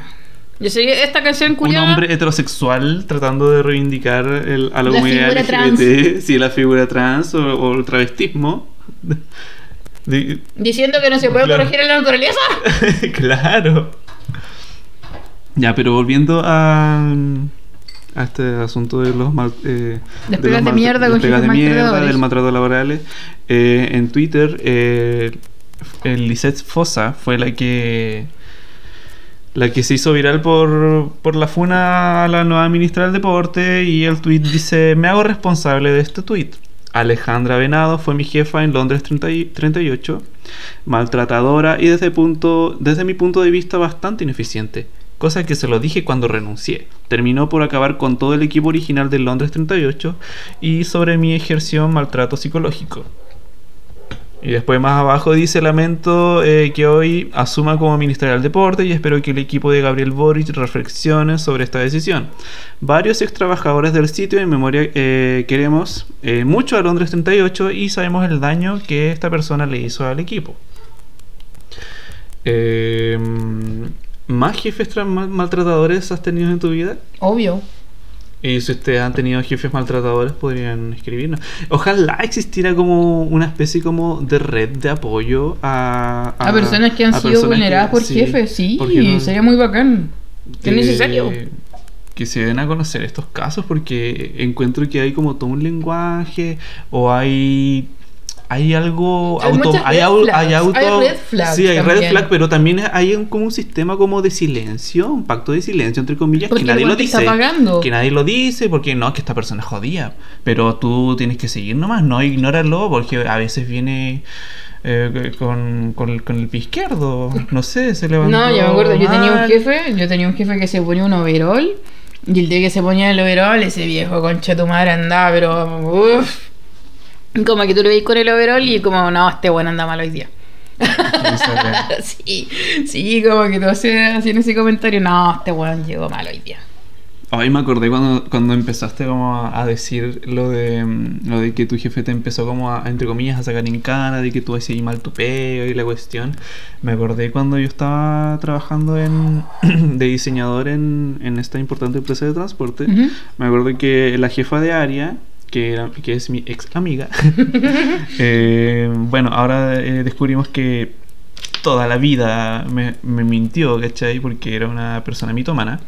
Yo sé, esta canción Un culia. hombre heterosexual tratando de reivindicar el- a la, La comunidad LGBT, sí, la figura trans o, o el travestismo. De- Diciendo que no se puede Claro. corregir en la naturaleza. claro. Ya, pero volviendo a, a este asunto de los mal, eh, Despegas los de maltra- mierda de jefes mierda, del maltrato laborales. eh, en Twitter, eh, el Lisette Fosa fue la que la que se hizo viral por, por la funa a la nueva ministra del deporte y el tweet dice me hago responsable de este tweet. Alejandra Venado fue mi jefa en Londres 30 y- 38, maltratadora y desde, punto, desde mi punto de vista bastante ineficiente, cosa que se lo dije cuando renuncié. Terminó por acabar con todo el equipo original de Londres 38 y sobre mí ejerció maltrato psicológico. Y después más abajo dice, lamento eh, que hoy asuma como ministra del deporte y espero que el equipo de Gabriel Boric reflexione sobre esta decisión. Varios ex trabajadores del sitio en memoria eh, queremos eh, mucho a Londres 38 y sabemos el daño que esta persona le hizo al equipo. Eh, ¿Más jefes tra- mal- maltratadores has tenido en tu vida? Obvio. Y si ustedes han tenido jefes maltratadores, podrían escribirnos. Ojalá existiera como una especie como de red de apoyo a... A, personas que han sido vulneradas que- por sí, jefes, sí. no- Sería muy bacán. que- Es necesario. Que se den a conocer estos casos porque encuentro que hay como todo un lenguaje o hay... hay algo Hay auto, hay, red au- hay auto, hay red flags sí, hay red también. flag, pero también hay un- como un sistema como de silencio, un pacto de silencio entre comillas Porque que nadie lo dice, pagando. que nadie lo dice porque no es que esta persona es jodida, pero tú tienes que seguir nomás, no ignóralo porque a veces viene eh, con, con, el, con el pie izquierdo, no sé, se levantó. No, yo me acuerdo, yo tenía un mal. jefe, yo tenía un jefe que se ponía un overall y el día que se ponía el overall, ese viejo concha tu madre andaba, pero uff. Como que tú lo veis con el overall y como, no, este bueno anda mal hoy día. sí, sí, como que todos hacían ese comentario, no, este weón llegó mal hoy día. Ay, me acordé cuando, cuando empezaste como a, decir lo de mm, lo de que tu jefe te empezó como a, entre comillas, a sacar en cara, de que tú hacías mal tu peo y la cuestión. Me acordé cuando yo estaba trabajando en, de diseñador en, en esta importante empresa de transporte. Ujú. Me acuerdo que la jefa de área, que, es mi ex amiga, eh, bueno, ahora eh, descubrimos que toda la vida me, mintió, ¿cachai? Porque era una persona mitómana.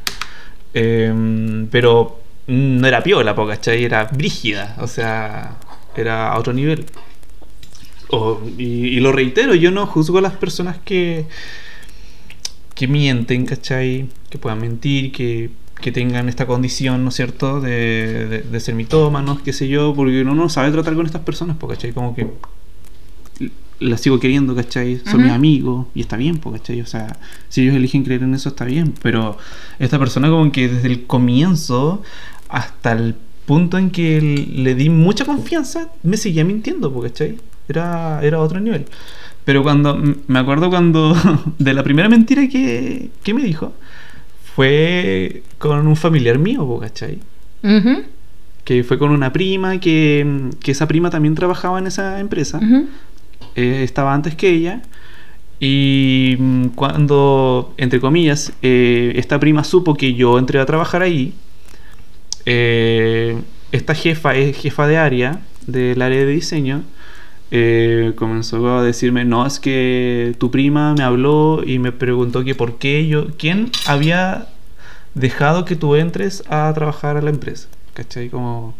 Eh, pero no era piola, ¿cachai? Era brígida, o sea, era a otro nivel. Y, y lo reitero, yo no juzgo a las personas que, que mienten, ¿cachai? Que puedan mentir, que, que tengan esta condición, ¿no es cierto?, de, de, de ser mitómanos, qué sé yo, porque uno no sabe tratar con estas personas, po, ¿cachai? Como que las sigo queriendo, ¿cachai? Son Ujú. mis amigos y está bien, ¿cachai? O sea, si ellos eligen creer en eso, está bien, pero esta persona como que desde el comienzo hasta el punto en que le di mucha confianza, me seguía mintiendo, ¿cachai? Era, era otro nivel. Pero cuando, me acuerdo cuando, de la primera mentira que, que me dijo, fue con un familiar mío, ¿cachai? Que fue con una prima, que, que esa prima también trabajaba en esa empresa eh, estaba antes que ella. Y mm, cuando, entre comillas, eh, esta prima supo que yo entré a trabajar ahí, eh, esta jefa es jefa de área, del área de diseño, eh, comenzó a decirme, no, es que tu prima me habló y me preguntó que por qué yo, quién había dejado que tú entres a trabajar a la empresa, ¿cachai? Como,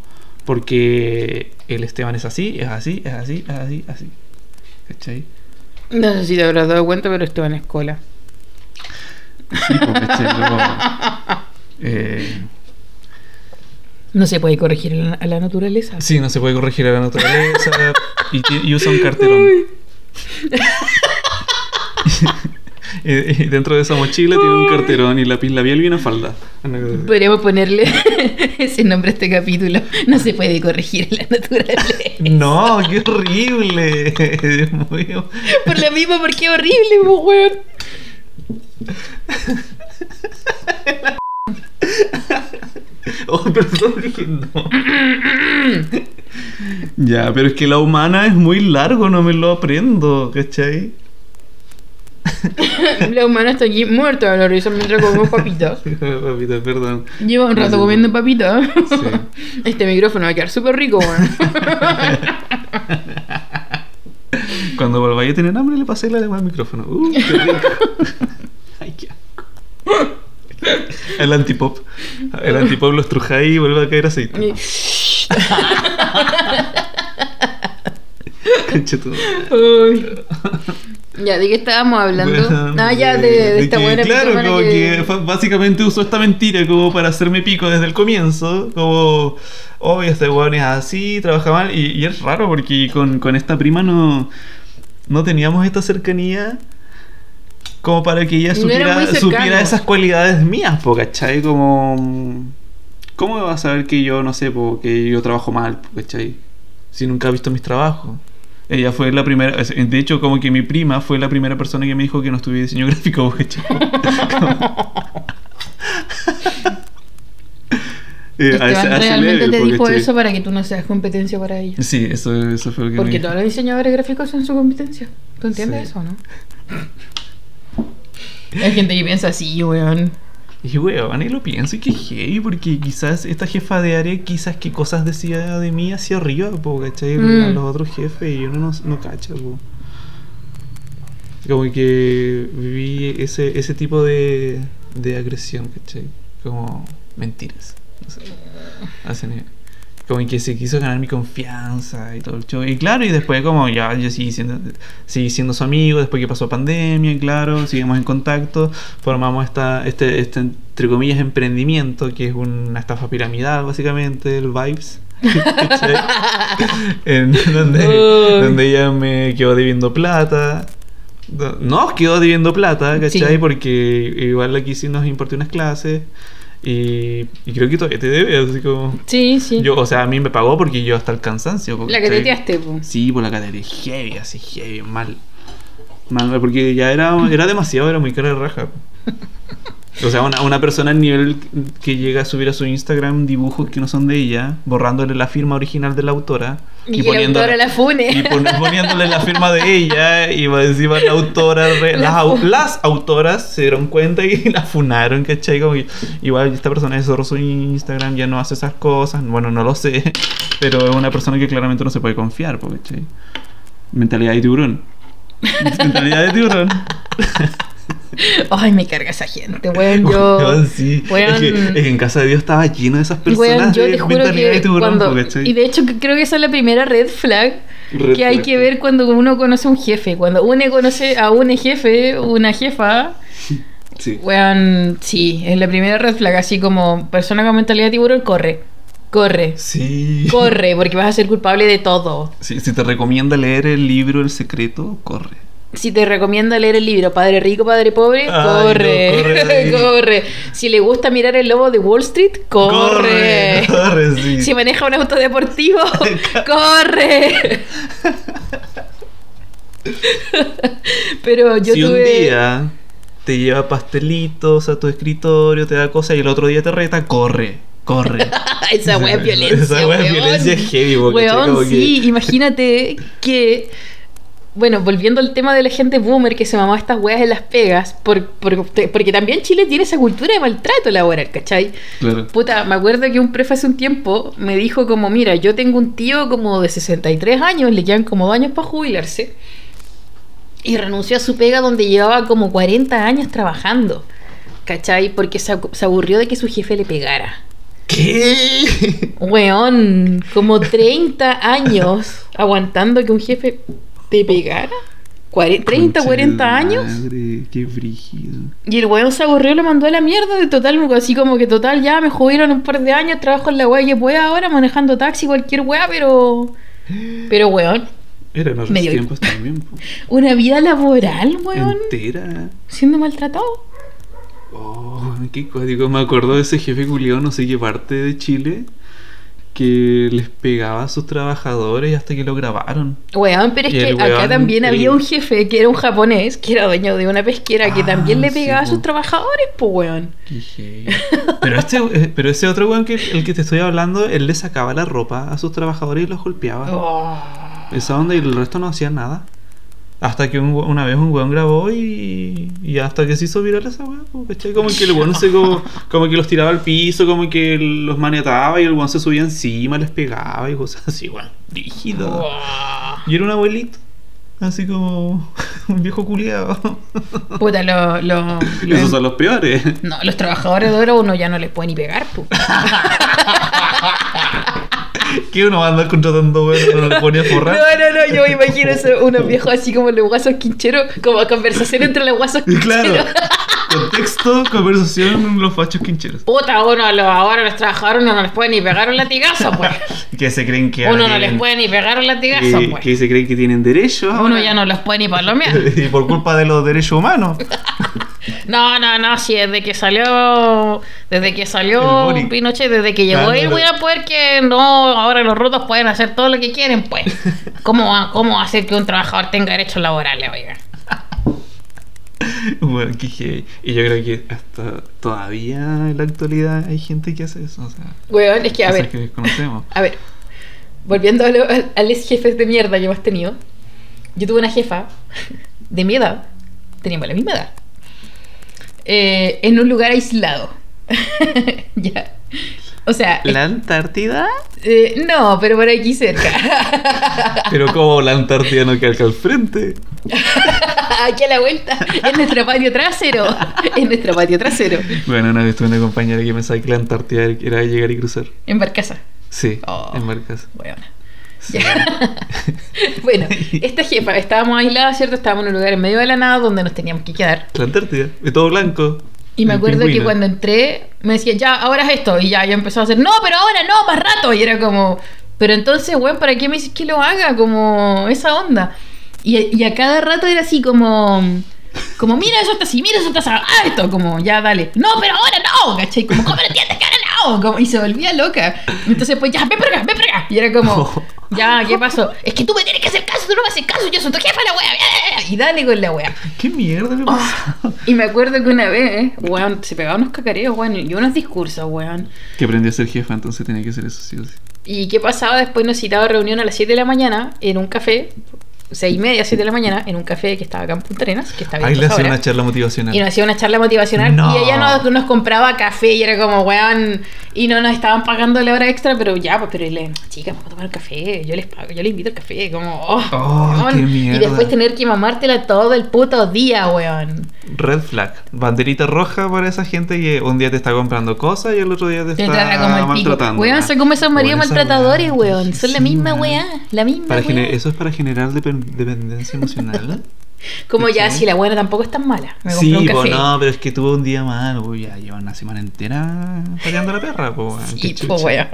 porque el Esteban es así, es así, es así, es así, así, ¿cachai? No sé si te habrás dado cuenta, pero estuve en escuela. Sí, pues, ¿cachai? Luego, eh, No se puede corregir a la, a la naturaleza. sí, no se puede corregir a la naturaleza y, usa un carterón. Y, y dentro de esa mochila tiene un carterón y lápiz labial y una falda. Podríamos ponerle ese nombre a este capítulo. No se puede corregir a la naturaleza. No, qué horrible. Dios mío. Por lo mismo, porque es horrible, po, weón. Oh, perdón, dije no. ya, pero es que la humana es muy largo, no me lo aprendo, ¿cachai? La humana está aquí muerta de la risa mientras comemos papitas. Papita, perdón. Lleva un rato comiendo papitas. Sí. Este micrófono va a quedar súper rico, weón. Cuando volváis a tener hambre, le pasé la lengua al micrófono. Uh, qué rico. Ay, qué asco. El antipop. El antipop lo estrujáis y vuelve a caer aceite. Uy. Ya, ¿de qué estábamos hablando? Bueno, ah, ya, de, de esta que, buena Claro, como que... que básicamente usó esta mentira como para hacerme pico desde el comienzo. Como, oh, este weón es así, trabaja mal. Y, y es raro porque con, con esta prima no, no teníamos esta cercanía como para que ella supiera, supiera esas cualidades mías, po, ¿cachai? Como, ¿cómo va a saber que yo, no sé, po, que yo trabajo mal, po, ¿cachai? Si nunca ha visto mis trabajos. Ella fue la primera, es- de hecho, como que mi prima fue la primera persona que me dijo que no estudié diseño gráfico, ¿cachai? Eh, a ese- Esteban a ese realmente level, te dijo eso para que tú no seas competencia para ella. Sí, eso, eso fue lo que me Porque dijo. todos los diseñadores gráficos son su competencia. ¿Tú entiendes Sí. eso, no? Hay gente que piensa así, weón. Y weón, y lo pienso y que heavy, porque quizás esta jefa de área, quizás qué cosas decía de mí hacia arriba, po, ¿cachai? Mm. A los otros jefes y uno no, no cacha, po. Como que viví ese, ese tipo de, de agresión, ¿cachai? Como mentiras. No sé. A ese nivel. Como que se quiso ganar mi confianza y todo el show. Y claro, y después como ya yo seguí siendo, seguí siendo su amigo, después que pasó pandemia, claro, seguimos en contacto, formamos esta, este, este, entre comillas, emprendimiento, que es una estafa piramidal, básicamente, el Vibes. en donde, Uy. donde ella me quedó debiendo plata. No, quedó debiendo plata, ¿cachai? Sí. Porque igual aquí sí nos impartió unas clases. Y, y creo que todavía te debe, así como... Sí, sí. Yo, o sea, a mí me pagó porque yo hasta el cansancio. la que ¿cachai? teteaste, po. Sí, por la categoría heavy, así heavy, mal. Mal, porque ya era, era demasiado, era muy cara de raja. O sea, una, una persona al nivel que llega a subir a su Instagram dibujos que no son de ella, borrándole la firma original de la autora Y, que la autora la fune. y pon- poniéndole la firma de ella y va encima la autora re- La las, las autoras se dieron cuenta y la funaron ¿cachai? Como que, igual esta persona cerró su Instagram ya no hace esas cosas bueno no lo sé pero es una persona que claramente no se puede confiar ¿cachai? mentalidad de tiburón mentalidad de tiburón Ay, me carga esa gente, weón. Yo. Weón, sí. weón. Es, que, es que en casa de Dios estaba lleno de esas personas Weón, yo te juro que tiburón cuando... Y de hecho que creo que esa es la primera red flag Red que hay flag, que sí. ver cuando uno conoce a un jefe. Cuando uno conoce a un jefe, una jefa, sí. weón, sí, es la primera red flag. Así como persona con mentalidad de tiburón, corre. Corre. sí Corre, porque vas a ser culpable de todo. Sí, si te recomienda leer el libro El Secreto, corre. Si te recomienda leer el libro Padre Rico, Padre Pobre, Ay, corre. no, corre. Si le gusta mirar el lobo de Wall Street, corre. Corre, sí. Si maneja un auto deportivo, corre. Pero yo si tuve. un día te lleva pastelitos a tu escritorio, te da cosas y el otro día te reta, corre, corre. Esa wea es violencia. Esa wea es violencia heavy. Weón, sí, imagínate que. Bueno, volviendo al tema de la gente boomer que se mamaba estas weas en las pegas, por, por- porque también Chile tiene esa cultura de maltrato laboral, ¿cachai? Claro. Puta, me acuerdo que un profe hace un tiempo me dijo como, mira, yo tengo un tío como de 63 años, le quedan como dos años para jubilarse, y renunció a su pega donde llevaba como 40 años trabajando, ¿cachai? Porque se, se aburrió de que su jefe le pegara. ¿Qué? Weón, como 30 años aguantando que un jefe te pegara. Cuare- 30, Concha 40 de años. Madre, qué brígido. Y el weón se aburrió y lo mandó a la mierda de total, así como que total, ya me jubilaron un par de años, trabajo en la weá que pueda ahora, manejando taxi, cualquier weá, pero. Pero weón, Eran otros Medio- tiempos también, po. una vida laboral, weón, Entera. siendo maltratado. Oh, qué código. Me acuerdo de ese jefe culiado, no sé qué parte de Chile, que les pegaba a sus trabajadores hasta que lo grabaron. Weón, pero es que acá también el- había un jefe que era un japonés, que era dueño de una pesquera, que Ah, también le sí, pegaba a sus trabajadores, pues weón. Pero, este, eh, pero ese otro weón que el que te estoy hablando, él le sacaba la ropa a sus trabajadores y los golpeaba. Oh. Esa onda y el resto no hacía nada. Hasta que un una vez un weón grabó y, y hasta que se hizo viral esa po, ¿cachai? Como que el weón se como, como que los tiraba al piso, como que los manetaba y el weón se subía encima, les pegaba y cosas así, weón, rígido. Y era un abuelito, así como un viejo culiado. Puta, lo, lo- lo- Esos son los peores. No, los trabajadores de oro uno ya no les puede ni pegar, pues. que uno va a andar contratando weón, no pone a No, forrar. no, no, yo me imagino eso, unos viejos así como los guasos quincheros, como conversación entre los guasos Y claro, quincheros. contexto, conversación, los fachos quincheros. Puta, uno, los, ahora los trabajadores uno no les puede ni pegar un latigazo, pues. Que se creen que Uno no les puede ni pegar un latigazo, que, pues. que se creen que tienen derechos. Uno ahora. ya no los puede ni palomear. y por culpa de los derechos humanos. No, no, no, sí, desde que salió, desde que salió. Pinochet, desde que llegó Claro, él, voy a poder que no, ahora los rutos pueden hacer todo lo que quieren, pues. ¿Cómo, va- cómo hacer que un trabajador tenga derechos laborales, oiga? bueno, heavy. Y yo creo que hasta todavía en la actualidad hay gente que hace eso. O sea, Weón, es que, a ver, que a ver, volviendo a, lo- a- a los jefes de mierda que hemos tenido, yo tuve una jefa de mi edad, teníamos la misma edad, eh, en un lugar aislado. ya. O sea, ¿La Antártida? eh, no, pero por aquí cerca. Pero como la Antártida no queda al frente. Aquí a la vuelta, en nuestro patio trasero. En nuestro patio trasero. Bueno, una vez tuve una compañera que pensaba que la Antártida era llegar y cruzar. En Barcaza. Sí, Oh. en Barcas. Bueno. Bueno, esta jefa, estábamos aisladas, ¿cierto? Estábamos en un lugar en medio de la nada donde nos teníamos que quedar. La Antártida, de todo blanco. Y me acuerdo que cuando entré, me decía, ya, ahora es esto. Y ya, yo empezó a hacer, no, pero ahora no, más rato. Y era como, pero entonces, weón, ¿para qué me dices que lo haga? Como esa onda. Y, y a cada rato era así como, como, mira, eso está así, mira, eso está así, ah, esto, como, ya, dale. No, pero ahora no, ¿cachai? Como, ¿cómo no entiendes que ahora no? Como, y se volvía loca. Entonces, pues, ya, ven para acá, ven para acá. Y era como, ya, ¿qué pasó? Es que tú me tienes que hacer caso, tú no me haces caso, yo soy tu jefa, la wea. Y dale con la wea. ¿Qué mierda le pasa? Y me acuerdo que una vez, weón, se pegaba unos cacareos, weón, y unos discursos, weón. Que aprendí a ser jefa, entonces tenía que ser eso, sí o sí. ¿Y qué pasaba? Después nos citaba reunión a las 7 de la mañana en un café, 6 y media, 7 de la mañana, en un café que estaba acá en Punta Arenas, que está Ahí le hacía una charla motivacional. Y nos hacía una charla motivacional No. y ella nos, nos compraba café y era como, weón, y no nos estaban pagando la hora extra, pero ya, pues, pero le, chicas, vamos a tomar un café, yo les pago, yo les invito al café, como, oh, Oh, qué Y mierda. después tener que mamártela todo el puto día, weón. Red flag. Banderita roja para esa gente que un día te está comprando cosas y el otro día te Te está como el pico. maltratando. Weón, son como esos maridos maltratadores, weón. Son la misma weá. La misma Para weá. ¿Eso es para generar depen- dependencia emocional? Como ya, si la buena tampoco es tan mala. Me sí, un café. no, pero es que tuvo un día mal, pues ya lleva una semana entera pateando la perra, weón. Sí, po, weón.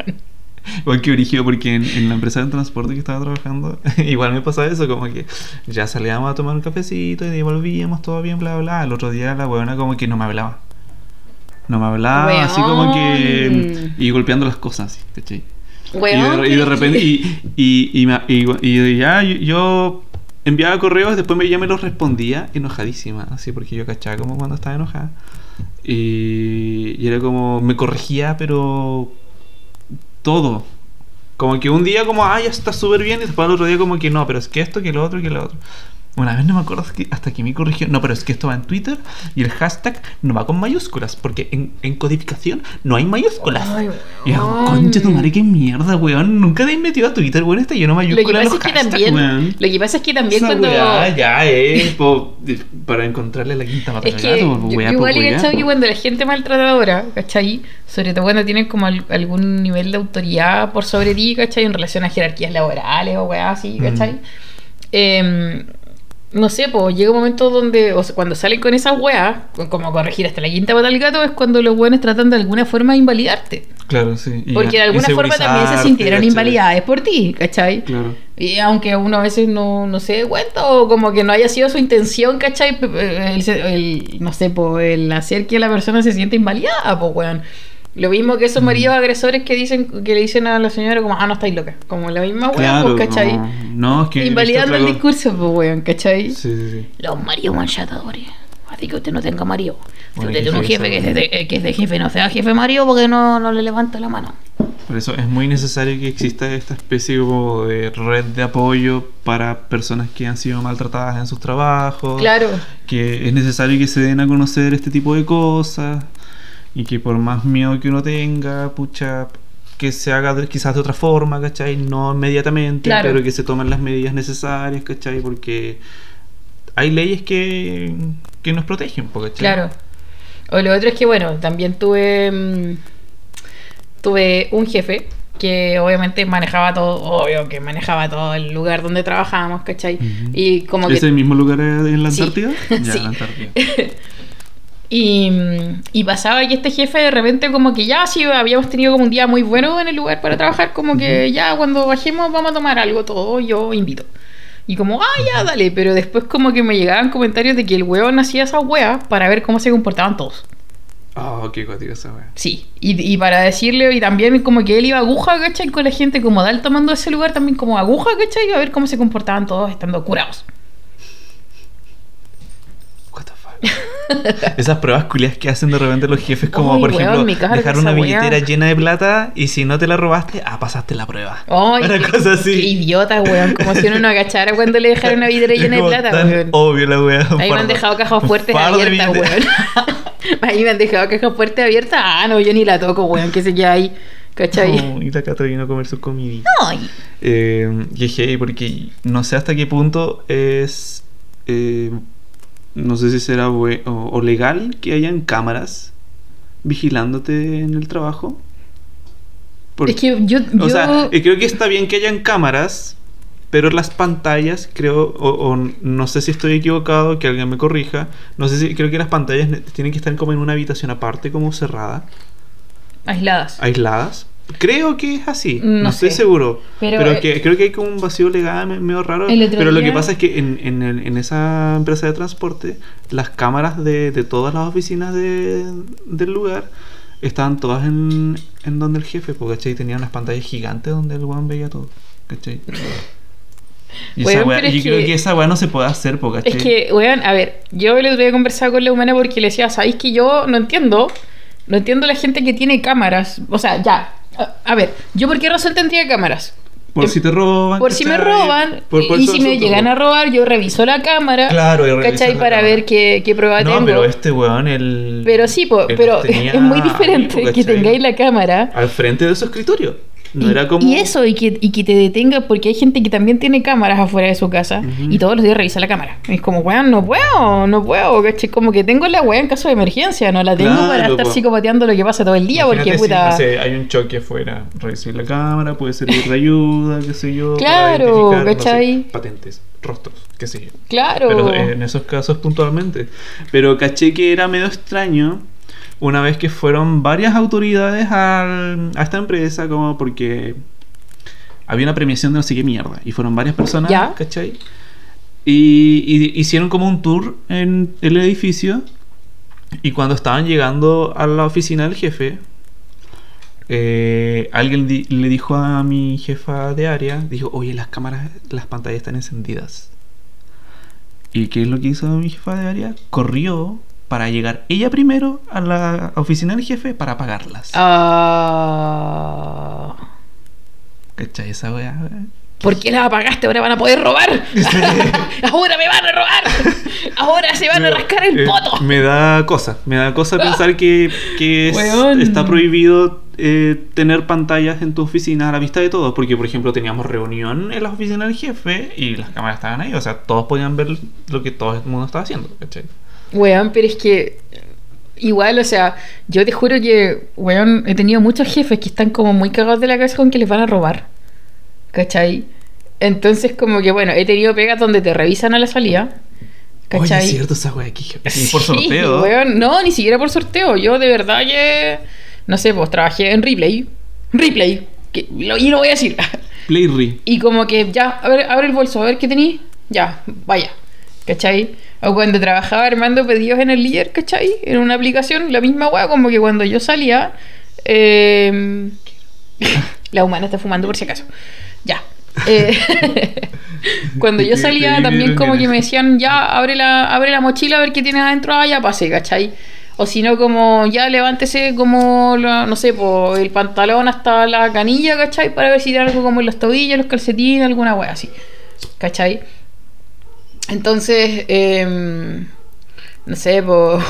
Igual que origido, porque en, en la empresa de transporte que estaba trabajando, igual me pasaba eso, como que ya salíamos a tomar un cafecito y volvíamos, todo bien, bla, bla. El otro día la weona como que no me hablaba. No me hablaba, así como que... Weón. Y golpeando las cosas, ¿cachai? Weón, y, de, y de ¿qué- repente, y, y, y, ya yo, yo enviaba correos, después ya me los respondía enojadísima, así porque yo cachaba como cuando estaba enojada. Y, y era como, me corregía, pero todo. Como que un día como, ah, ya está súper bien, y después al otro día como que no, pero es que esto, que lo otro, que lo otro. Una vez no me acuerdo hasta que me corrigió, no, pero es que esto va en Twitter y el hashtag no va con mayúsculas, porque en, en codificación no hay mayúsculas. Ay, Y yo, concha tu madre, qué mierda, weón. Nunca te has metido a Twitter, weón. Está lleno de Lo que mayúsculas. pasa es que también. weón. Lo que pasa es que también Esa cuando. weá ya po- para encontrarle la quinta pata Es que gato, po, weá, igual he cachado que cuando la gente maltratadora, ¿cachai? Sobre todo cuando tienen como al- algún nivel de autoridad por sobre ti, ¿cachai? En relación a jerarquías laborales o weá así, Mm. ¿cachai? No sé, pues llega un momento donde, o sea, cuando salen con esas weas, como corregir hasta la quinta pata al gato, es cuando los weones tratan de alguna forma de invalidarte. Claro, sí. y Porque de alguna forma también se sintieron ¿cachai? invalidades por ti, ¿cachai? Claro. Y aunque uno a veces no, no se dé cuenta o como que no haya sido su intención, ¿cachai? El, el- no sé, po, el hacer que la persona se sienta invalidada, pues, weón. Lo mismo que Mm. esos maridos agresores que dicen que le dicen a la señora como, ah, no estáis loca. Como la misma weón, Claro, pues, ¿cachai? no, no, es que. Invalidando el discurso, pues, weón, ¿cachai? Sí, sí, sí. Los maridos maltratadores. Así que usted no tenga marido. Si usted tiene un jefe que es, de, eh, que es de jefe, no sea jefe marido porque no, no le levanta la mano. Por eso es muy necesario que exista esta especie como de red de apoyo para personas que han sido maltratadas en sus trabajos. Claro. que es necesario que se den a conocer este tipo de cosas y que por más miedo que uno tenga, pucha, que se haga de- quizás de otra forma, ¿cachai? No inmediatamente, Claro. pero que se tomen las medidas necesarias, ¿cachai? Porque hay leyes que, que nos protegen, ¿cachai? Claro. O lo otro es que, bueno, también tuve. mm, tuve un jefe que obviamente manejaba todo, obvio que manejaba todo el lugar donde trabajábamos, ¿cachai? Y como que. ¿Es el mismo lugar en la Sí. Antártida? Ya, Sí. la Antártida. Y, y pasaba que este jefe de repente como que ya sí habíamos tenido como un día muy bueno en el lugar para trabajar, como que ya cuando bajemos vamos a tomar algo todo, yo invito. Y como, ah, ya, dale, pero después como que me llegaban comentarios de que el hueón hacía esa wea para ver cómo se comportaban todos. Oh, qué cuática esa wea. Sí, y, y para decirle, y también como que él iba a aguja, ¿cachai? Con la gente como de alto mando de ese lugar, también como aguja, ¿cachai? A ver cómo se comportaban todos estando curados. What the fuck? Esas pruebas culias que hacen de repente los jefes, como por weón, ejemplo, dejar una billetera llena de plata y si no te la robaste, ah, pasaste la prueba. Una qué- cosa así. Qué idiota, weón. Como si uno no agachara cuando le dejaron una Es llena de plata, tan weón. Obvio la wea. un Ahí me han dejado cajas fuertes abiertas, billetera. weón. Ahí me han dejado cajas fuertes abiertas. Ah, no, yo ni la toco, weón, que se queda ahí. ¿Cachai? No, y la Cata vino a comer sus comidita. Ay. Eh, y porque no sé hasta qué punto es. eh, no sé si será o, o legal que hayan cámaras vigilándote en el trabajo. Porque- Es que yo. O sea, creo que está bien que hayan cámaras, pero las pantallas, creo, o, o no sé si estoy equivocado, que alguien me corrija. No sé si creo que las pantallas ne- tienen que estar como en una habitación aparte, como cerrada, aisladas. aisladas. Creo que es así, no, No estoy seguro. Pero, Pero, que, creo que hay como un vacío legal me- medio raro. Pero lo que pasa es que en, en, esa empresa de transporte, las cámaras de, de todas las oficinas de- del lugar estaban todas en, en donde el jefe, porque ¿cachai? Tenían unas pantallas gigantes donde el weón veía todo. ¿cachai? Y, esa weá- yo creo que- que esa weá no se puede hacer, porque Es que, weón, a ver, yo el otro día conversaba con la humana porque le decía, ¿sabéis que yo no entiendo? No entiendo la gente que tiene cámaras. O sea, ya. A, a ver, ¿yo por qué razón tendría cámaras? Por Em, si te roban. Por si me roban Por- por y si me llegan a robar, yo reviso la cámara. Claro, y revisas ¿Cachai? Para cámara. ver qué, qué prueba No, tengo. pero este weón, el. Pero sí, po, pero es muy diferente que tengáis la cámara. Al frente de su escritorio. No y, era como. y eso, y que, y que te detenga, porque hay gente que también tiene cámaras afuera de su casa Ujú. y todos los días revisa la cámara. Y es como, weón, no puedo, no puedo, ¿cachai? Como que tengo la weá en caso de emergencia, no la tengo Claro, para estar po. psicopateando lo que pasa todo el día, porque si, puta. no sé, hay un choque afuera. Revisar la cámara, puede servir de ayuda, qué sé yo. Claro, identificar, no sé, ¿cachai? patentes, rostros, qué sé yo. Claro. Pero en esos casos puntualmente. Pero caché que era medio extraño una vez que fueron varias autoridades al- a esta empresa, como porque había una premiación de no sé qué mierda. Y fueron varias personas, Ya. ¿cachai? Y, y hicieron como un tour en el edificio. Y cuando estaban llegando a la oficina del jefe, eh, alguien di- le dijo a mi jefa de área, dijo, oye, las cámaras, las pantallas están encendidas. ¿Y qué es lo que hizo mi jefa de área? Corrió para llegar ella primero a la oficina del jefe para apagarlas. Ah. ¿Cachai esa weá? weá? ¿Por qué las apagaste? Ahora van a poder robar. Ahora me van a robar. Ahora se van a rascar el eh, poto. me da cosa, me da cosa pensar que, que es- Weón. está prohibido eh, tener pantallas en tu oficina a la vista de todos, porque por ejemplo teníamos reunión en la oficina del jefe y las cámaras estaban ahí, o sea, todos podían ver lo que todo el mundo estaba haciendo, ¿cachai? Weón, pero es que igual, o sea, yo te juro que, weón, he tenido muchos jefes que están como muy cagados de la cabeza con que les van a robar. ¿Cachai? Entonces, como que, bueno, he tenido pegas donde te revisan a la salida. Oye, ¿Cachai? es cierto esa weá aquí, jefe. Sí, por sorteo. weón, no, ni siquiera por sorteo. Yo de verdad que, no sé, pues trabajé en replay. Replay. Que, lo- y lo voy a decir. Play Re. Y como que ya, a ver, abre el bolso, a ver qué tenéis. Ya, vaya. ¿Cachai? O cuando trabajaba armando pedidos en el líder, ¿cachai? En una aplicación, la misma weá, como que cuando yo salía. eh, la humana está fumando por si acaso. Ya. Eh, cuando yo salía también como que me decían, ya, abre la, abre la mochila a ver qué tienes adentro, ah, ya pase, ¿cachai? O si no, como ya levántese como, la- no sé, po, el pantalón hasta la canilla, ¿cachai? Para ver si tiene algo como en los tobillos, los calcetines, alguna wea así, ¿cachai? Entonces, em, no sé, pues...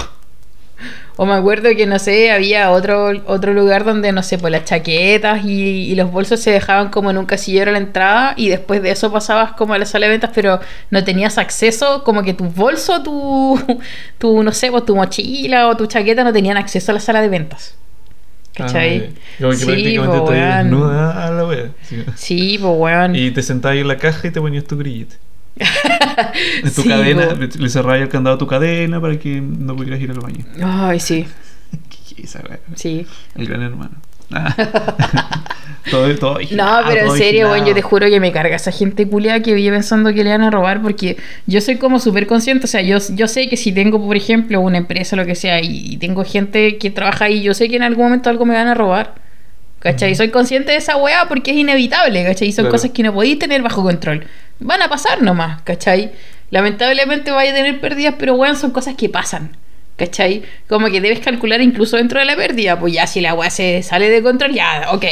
O me acuerdo que, no sé, había otro, otro lugar donde, no sé, pues las chaquetas y, y los bolsos se dejaban como en un casillero a la entrada y después de eso pasabas como a la sala de ventas, pero no tenías acceso, como que tu bolso, tu, tu no sé, pues tu mochila o tu chaqueta no tenían acceso a la sala de ventas. ¿Cachai? Ah, Como que Sí, prácticamente po, te weón. desnuda a la wea. Sí. Sí, pues weón. Y te sentabas ahí en la caja y te ponías tu grillete. Tu Sí, cadena, le, cerrabas el candado a tu cadena para que no pudieras ir al baño. Ay, sí, sí. El gran hermano. Ah. todo, todo No, pero en serio, weón, yo te juro que me carga esa gente culiada que vive pensando que le van a robar porque yo soy como súper consciente, o sea, yo, yo sé que si tengo, por ejemplo, una empresa o lo que sea y, y tengo gente que trabaja ahí, yo sé que en algún momento algo me van a robar. ¿Cachai? Soy consciente de esa weá porque es inevitable, ¿cachai? Y son Claro. cosas que no podéis tener bajo control. Van a pasar nomás, ¿cachai? Lamentablemente vaya a tener pérdidas, pero weón, son cosas que pasan. ¿Cachai? Como que debes calcular incluso dentro de la pérdida. Pues ya si la weá se sale de control, ya, ok.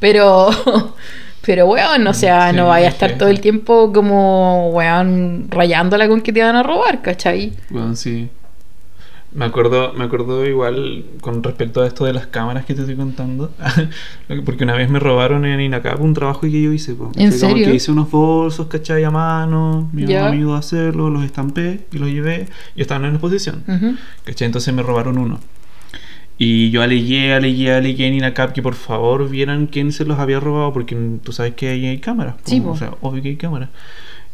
Pero, pero weón, o sea, Sí, no vaya a estar sí. todo el tiempo como weón rayándola con que te van a robar, ¿cachai? Bueno, sí. Me acuerdo, me acuerdo igual con respecto a esto de las cámaras que te estoy contando. Porque una vez me robaron en Inacap un trabajo que yo hice. po. ¿En O sea, como serio? que hice unos bolsos, ¿cachai? A mano. Me ayudó a hacerlo, los estampé y los llevé. Y estaban en exposición. Ujú. ¿Cachai? Entonces me robaron uno. Y yo alegué, alegué, alegué en INACAP que por favor vieran quién se los había robado, porque tú sabes que ahí hay cámaras. Sí, po. o sea, obvio que hay cámaras.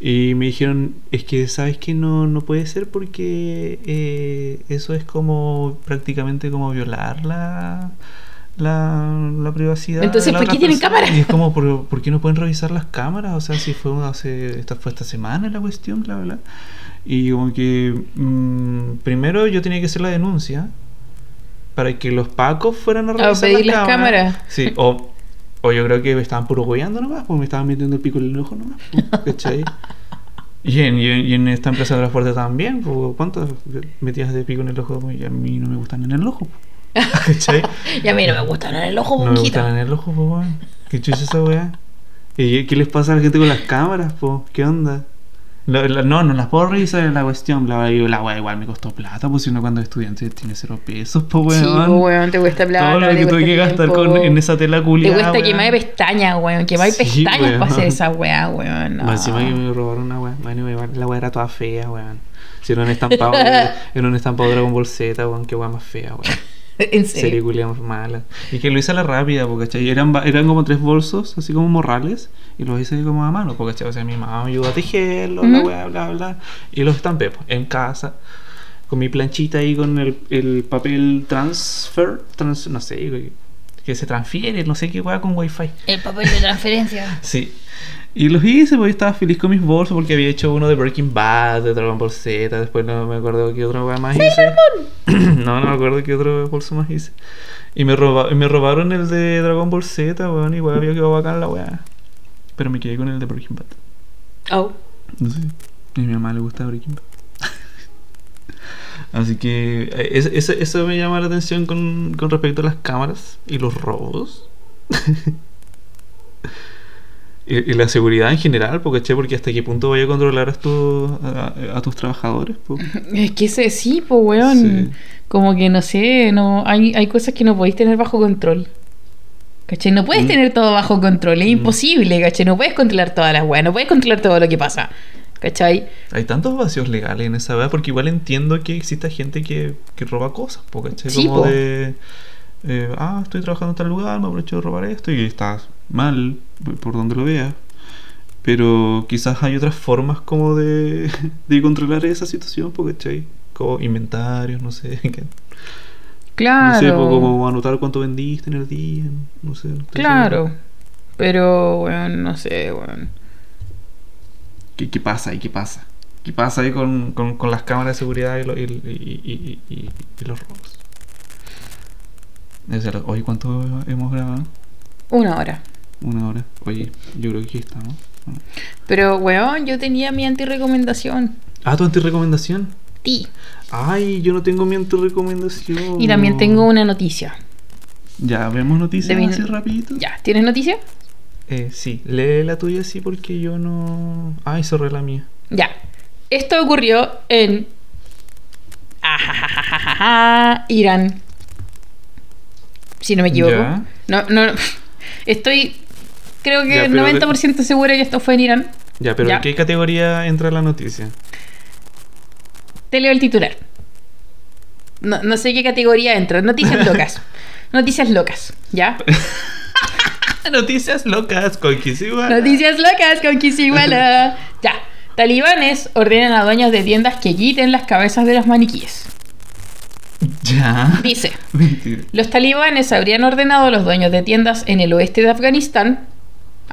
Y me dijeron, es que sabes que no, no puede ser porque eh, eso es como prácticamente como violar la, la, la privacidad. Entonces, de la ¿por qué tienen persona". cámaras? Y es como, ¿por, por qué no pueden revisar las cámaras? O sea, si fue hace, esta fue esta semana la cuestión, bla, bla. Y como que mm, primero yo tenía que hacer la denuncia para que los pacos fueran a revisar pedir las cámaras. Sí, o, o yo creo que me estaban puro nomás, pues me estaban metiendo el pico en el ojo nomás, pues, ¿cachai? Y en, y, en, esta empresa de transporte también, pues, ¿cuántas metías de pico en el ojo? Y a mí no me gustan en el ojo, pues, ¿cachai? Y a mí no me gustan en el ojo, No me gustan en el ojo, pues. ¿Qué chucha esa weá? ¿Y qué les pasa a la gente con las cámaras, pues? ¿Qué onda? La- la- no, no las puedo revisar en la cuestión, bla, bla, y la weá igual me costó plata, pues si uno cuando es estudiante tiene cero pesos, pues Sí, weón. pues, weón, te cuesta plata. Todo lo te que tuve cuesta que gastar con, en esa tela Te culiada. cuesta weón. quemar pestañas, weón. Quemar Sí, pestañas weón. para hacer esa weá, weón. No. Encima que me robaron una weá. La weá era toda fea, weón. Si era un estampado, era un estampado Dragon Ball Z, weón, qué weá más fea, weón. En Serie serio. culia más mala. Y que lo hice a la rápida, porque ¿cachai? Eran, eran como tres bolsos, así como morrales, y los hice como a mano, porque ¿cachai? O sea, mi mamá me ayudó a tejerlos, la weá, bla, bla. Y los estampé pues, en casa, con mi planchita ahí con el, el papel transfer, trans, no sé, güey, que se transfiere, no sé qué weá con wifi. El papel de transferencia. Sí. Y los hice, porque estaba feliz con mis bolsos, porque había hecho uno de Breaking Bad, de Dragon Ball Z, después no me acuerdo qué otra weá más hice. no, no me acuerdo qué otro bolso más hice. Y me, roba- y me robaron el de Dragon Ball Z, weón, igual había quedado bacán la weá. Pero me quedé con el de Breaking Bad. Oh. No sé. A mi mamá le gusta Breaking Bad. Así que eh, es- es- eso me llama la atención con, con respecto a las cámaras y los robos. y, y la seguridad en general, porque, che, porque hasta qué punto vaya a controlar a, tus a, a tus trabajadores. po? Es que ese sí, pues, weón. Sí. Como que no sé, no hay, hay cosas que no podéis tener bajo control. ¿Cachai? No puedes Mm. tener todo bajo control, es Mm. imposible, ¿cachai? No puedes controlar todas las weas, no puedes controlar todo lo que pasa. ¿Cachai? Hay tantos vacíos legales en esa weá, porque igual entiendo que exista gente que, que roba cosas, po, ¿cachai? Sí, Como po. de. eh, ah, estoy trabajando en tal lugar, me aprovecho de robar esto y estás mal, por donde lo veas. Pero quizás hay otras formas como de, de controlar esa situación, ¿cachai? Como inventarios, no sé. que- Claro. No sé, como anotar cuánto vendiste en el día, no sé. Claro. Pero, weón, no sé, weón. ¿Qué, qué pasa ahí? ¿Qué pasa? ¿Qué pasa ahí con, con, con las cámaras de seguridad y, lo- y, y- y- y- y- y los robos? Es verdad. Oye, ¿cuánto hemos grabado? Una hora. Una hora. Oye, yo creo que aquí estamos. Bueno. Pero, weón, yo tenía mi antirecomendación. Ah, tu antirecomendación. Ti. Ay, yo no tengo mi antirecomendación. Y también tengo una noticia. Ya, vemos noticias mi- así rapidito. Ya, ¿tienes noticia? Eh, sí, lee la tuya así porque yo no... Ay, cerré la mía. Ya. Esto ocurrió en. Ajajajajaja, Irán. Si no me equivoco. Ya. No, no. Estoy. Creo que Ya, pero- 90% segura que esto fue en Irán. Ya, pero Ya. ¿en qué categoría entra la noticia? Te leo el titular. No, no sé qué categoría entra. Noticias locas. Noticias locas, ¿ya? Noticias locas con Kisiwara. Noticias locas con Kisiwala. Ya. Talibanes ordenan a dueños de tiendas que quiten las cabezas de los maniquíes. Ya. Dice. Mentira. Los talibanes habrían ordenado a los dueños de tiendas en el oeste de Afganistán.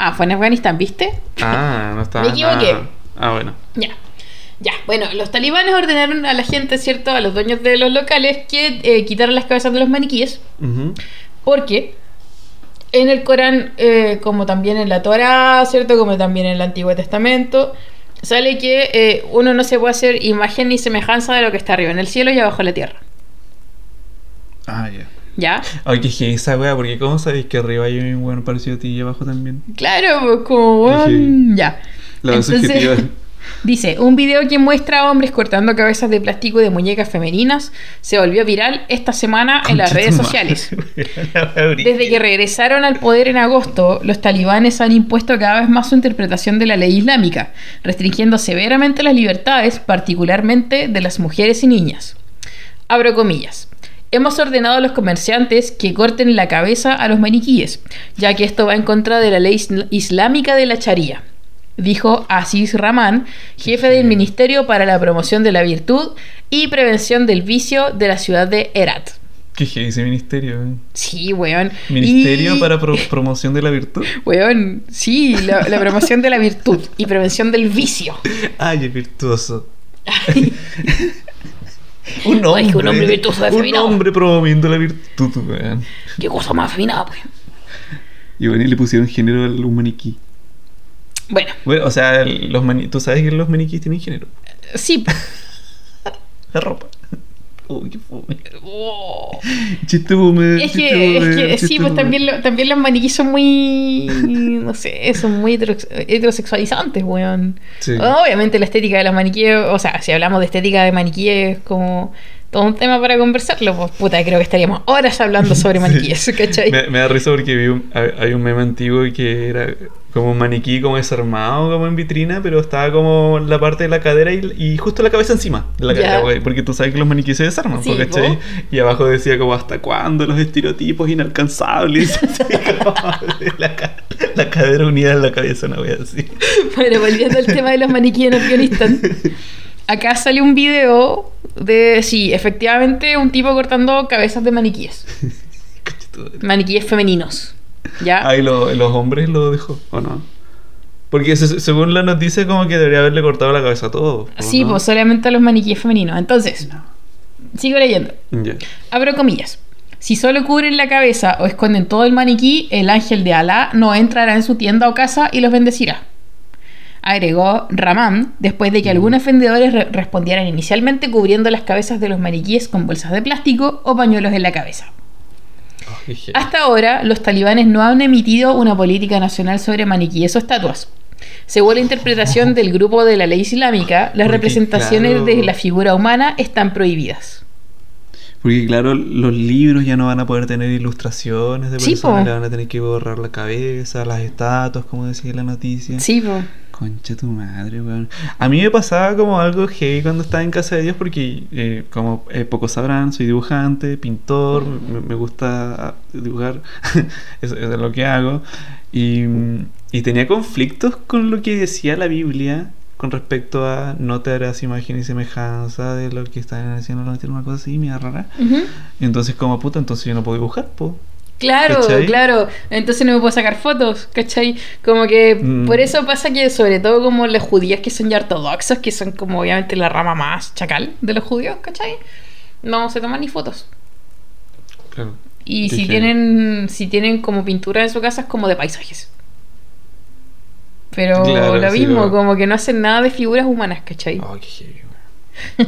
Ah, fue en Afganistán, ¿viste? Ah, no estaba. Me equivoqué. Ah, ah, bueno. Ya. Ya, bueno, los talibanes ordenaron a la gente, ¿cierto? A los dueños de los locales que eh, quitaran las cabezas de los maniquíes. Porque en el Corán, eh, como también en la Torah, ¿cierto? Como también en el Antiguo Testamento, sale que eh, uno no se puede hacer imagen ni semejanza de lo que está arriba en el cielo y abajo en la tierra. Ah, ya. ¿Ya? Ay, que dije esa wea, porque ¿cómo sabéis que arriba hay un buen parecido a ti y abajo también? Claro, pues como, weón, ya. La Entonces-. Dice, un video que muestra a hombres cortando cabezas de plástico de muñecas femeninas se volvió viral esta semana en las redes sociales. Desde que regresaron al poder en agosto, los talibanes han impuesto cada vez más su interpretación de la ley islámica, restringiendo severamente las libertades, particularmente de las mujeres y niñas. Abro comillas. Hemos ordenado a los comerciantes que corten la cabeza a los maniquíes, ya que esto va en contra de la ley isl- islámica de la Sharia, dijo Aziz Rahman, jefe del Ministerio para la Promoción de la Virtud y Prevención del Vicio de la ciudad de Herat. ¿Qué es ese ministerio? eh? Sí, weón. Ministerio Y- para pro- promoción de la virtud. Weón, sí, la, la promoción de la virtud y prevención del vicio. Ay, es virtuoso. Ay, Un hombre. que un hombre virtuoso Un afeminado. hombre promoviendo la virtud, weón. qué cosa más afinada, pues. Y bueno, y le pusieron género a un maniquí. Bueno, Bueno, o sea, el- los mani- tú sabes que los maniquíes tienen género. sí. La ropa. Uy, qué fome. Oh. Chiste fome. Es chiste que, es que chiste sí, pues fome. también, lo- también los maniquíes son muy. No sé, son muy hetero- heterosexualizantes, weón. Sí. Obviamente la estética de los maniquíes, o sea, si hablamos de estética de maniquíes, es como todo un tema para conversarlo, pues puta, creo que estaríamos horas hablando sobre maniquíes, ¿cachai? Me, me da risa porque vi un, hay un meme antiguo que era como un maniquí como desarmado como en vitrina, pero estaba como la parte de la cadera y, y justo la cabeza encima de la cadera, güey, porque tú sabes que los maniquíes se desarman, Sí, ¿cachai? Y abajo decía como hasta cuándo los estereotipos inalcanzables, así como la, la cadera unida en la cabeza, una wea así. Bueno, volviendo al tema de los maniquíes en Afganistán. Acá sale un video de, sí, efectivamente, un tipo cortando cabezas de maniquíes. Maniquíes femeninos. Ah, lo- los hombres lo dejó, ¿o no? Porque se- según la noticia como que debería haberle cortado la cabeza a todos. ¿o sí, no? pues solamente a los maniquíes femeninos. Entonces, sigo leyendo. Ya. Abro comillas. Si solo cubren la cabeza o esconden todo el maniquí, el ángel de Alá no entrará en su tienda o casa y los bendecirá. Agregó Ramán, después de que algunos vendedores re- respondieran inicialmente cubriendo las cabezas de los maniquíes con bolsas de plástico o pañuelos en la cabeza. Hasta ahora, los talibanes no han emitido una política nacional sobre maniquíes o estatuas. Según la interpretación del grupo de la ley islámica, las Porque, representaciones claro. de la figura humana están prohibidas. Porque claro, los libros ya no van a poder tener ilustraciones de Sí, personas, po. le van a tener que borrar la cabeza, las estatuas, como decía la noticia. Sí, po. Concha tu madre, weón. A mí me pasaba como algo heavy cuando estaba en casa de Dios porque, eh, como eh, pocos sabrán, soy dibujante, pintor, me, me gusta dibujar, eso, eso es lo que hago. Y, y tenía conflictos con lo que decía la Biblia con respecto a no te harás imagen y semejanza de lo que están haciendo la una cosa así, mira rara. Entonces como puta, entonces yo no puedo dibujar, po. Claro, ¿Cachai? claro. Entonces no me puedo sacar fotos, ¿cachai? Como que Mm. por eso pasa que sobre todo como las judías que son ya ortodoxas, que son como obviamente la rama más chacal de los judíos, ¿cachai? No se toman ni fotos. Claro. Y si tienen, si tienen como pintura en su casa es como de paisajes. Pero Claro, lo sí, mismo, como que no hacen nada de figuras humanas, ¿cachai? Oh, qué.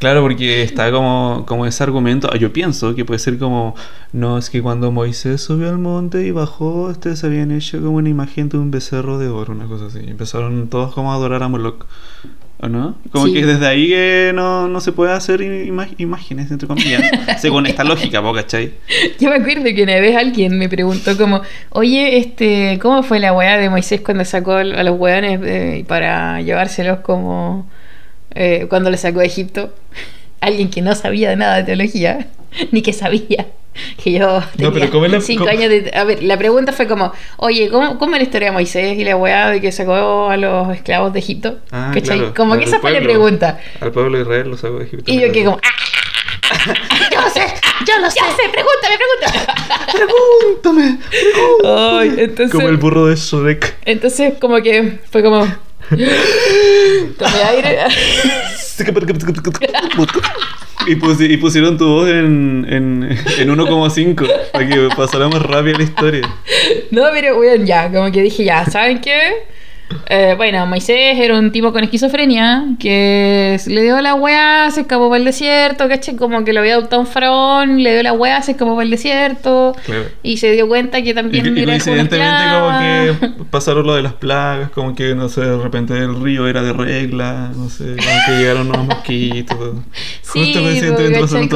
Claro, porque está como, como ese argumento, yo pienso que puede ser como, no, es que cuando Moisés subió al monte y bajó, se habían hecho como una imagen de un becerro de oro, una cosa así. Empezaron todos como a adorar a Moloch, ¿o no? Como Sí. que desde ahí que no, no se puede hacer ima- imágenes, entre comillas, según esta lógica, ¿po, ¿cachai? Yo me acuerdo que una vez alguien me preguntó como, oye, este, ¿cómo fue la weá de Moisés cuando sacó a los weones eh, para llevárselos como eh, cuando los sacó de Egipto? Alguien que no sabía nada de teología, ni que sabía que yo tenía pero ¿cómo es la- cinco años de... A ver, la pregunta fue como, oye, ¿cómo, cómo es la historia de Moisés y la weá de que sacó a los esclavos de Egipto? Ah, claro, como que esa fue la pueblo. pregunta. Al pueblo de Israel lo sacó de Egipto. Y yo que como, ¡ah! Yo no sé, yo no sé, pregúntame, pregúntame. ¡Pregúntame! Ay, entonces, Como el burro de Shrek. entonces como que fue como tomé aire. Y, y pusieron tu voz en, en, en 1,5 para que pasara más rápido la historia. No, pero bueno, ya, como que dije, ya, ¿saben qué? Eh, bueno, Moisés era un tipo con esquizofrenia que le dio la weá, se escapó para el desierto, ¿cachai? Como que lo había adoptado un faraón, le dio la weá, se escapó para el desierto Claro. y se dio cuenta que Y, también y una coincidentemente como que pasaron lo de las plagas, como que no sé, de repente el río era de regla, no sé, como que llegaron unos mosquitos. Sí, Justo coincidentemente pasaron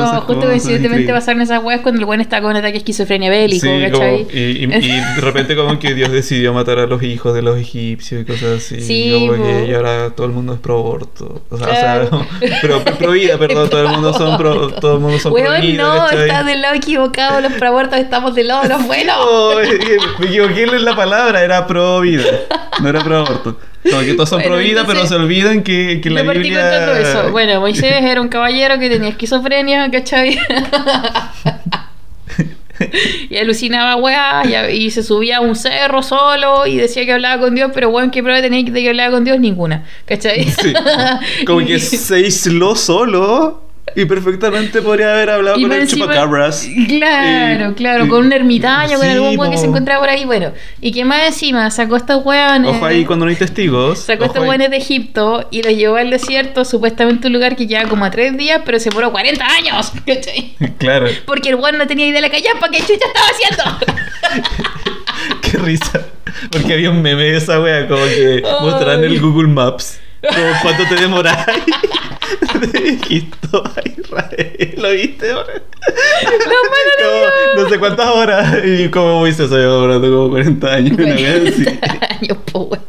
pasaron esas weas cuando el buen está con un ataque de esquizofrenia bélico, Sí, como- ¿cachai? y, y- y de repente como que Dios decidió matar a los hijos de los egipcios y cosas así. Sí, y como po. que y ahora todo el mundo es pro aborto. O sea, Claro. o sea pro, pro vida, perdón, todo el mundo son pro, todo el mundo son pro Weón, vida, no, ¿cachai? estás del lado equivocado, los proabortos estamos del lado de los buenos. No, me equivoqué en la palabra, era pro vida, no era pro aborto. Como que todos son Bueno, pro vida, pero entonces- se olvidan que, que la Biblia... eso. Bueno, Moisés era un caballero que tenía esquizofrenia, ¿cachai? y alucinaba weá y, y se subía a un cerro solo y decía que hablaba con Dios, pero weón, ¿qué prueba tenía de que hablaba con Dios? Ninguna, ¿cachai? Sí. Como que se aisló solo y perfectamente podría haber hablado Y con el encima- chupacabras. Claro, claro, con un ermitaño, con Sí, algún weón que se encontraba por ahí, bueno. Y que más encima sacó a estos weones. Ojo ahí cuando no hay testigos. Sacó a estos weones de Egipto y los llevó al desierto, supuestamente un lugar que lleva como a tres días, pero se demoró 40 años, ¿cachai? Claro, Porque el weón no tenía idea de la callampa que chucha estaba haciendo. qué risa. Porque había un meme de esa wea, como que mostraban el Google Maps. Como cuánto te demoráis de Egipto a Israel. ¿Lo viste? Como, no sé cuántas horas. Y como Moisés había demorado como 40 años. Una vez así. años, po, weón.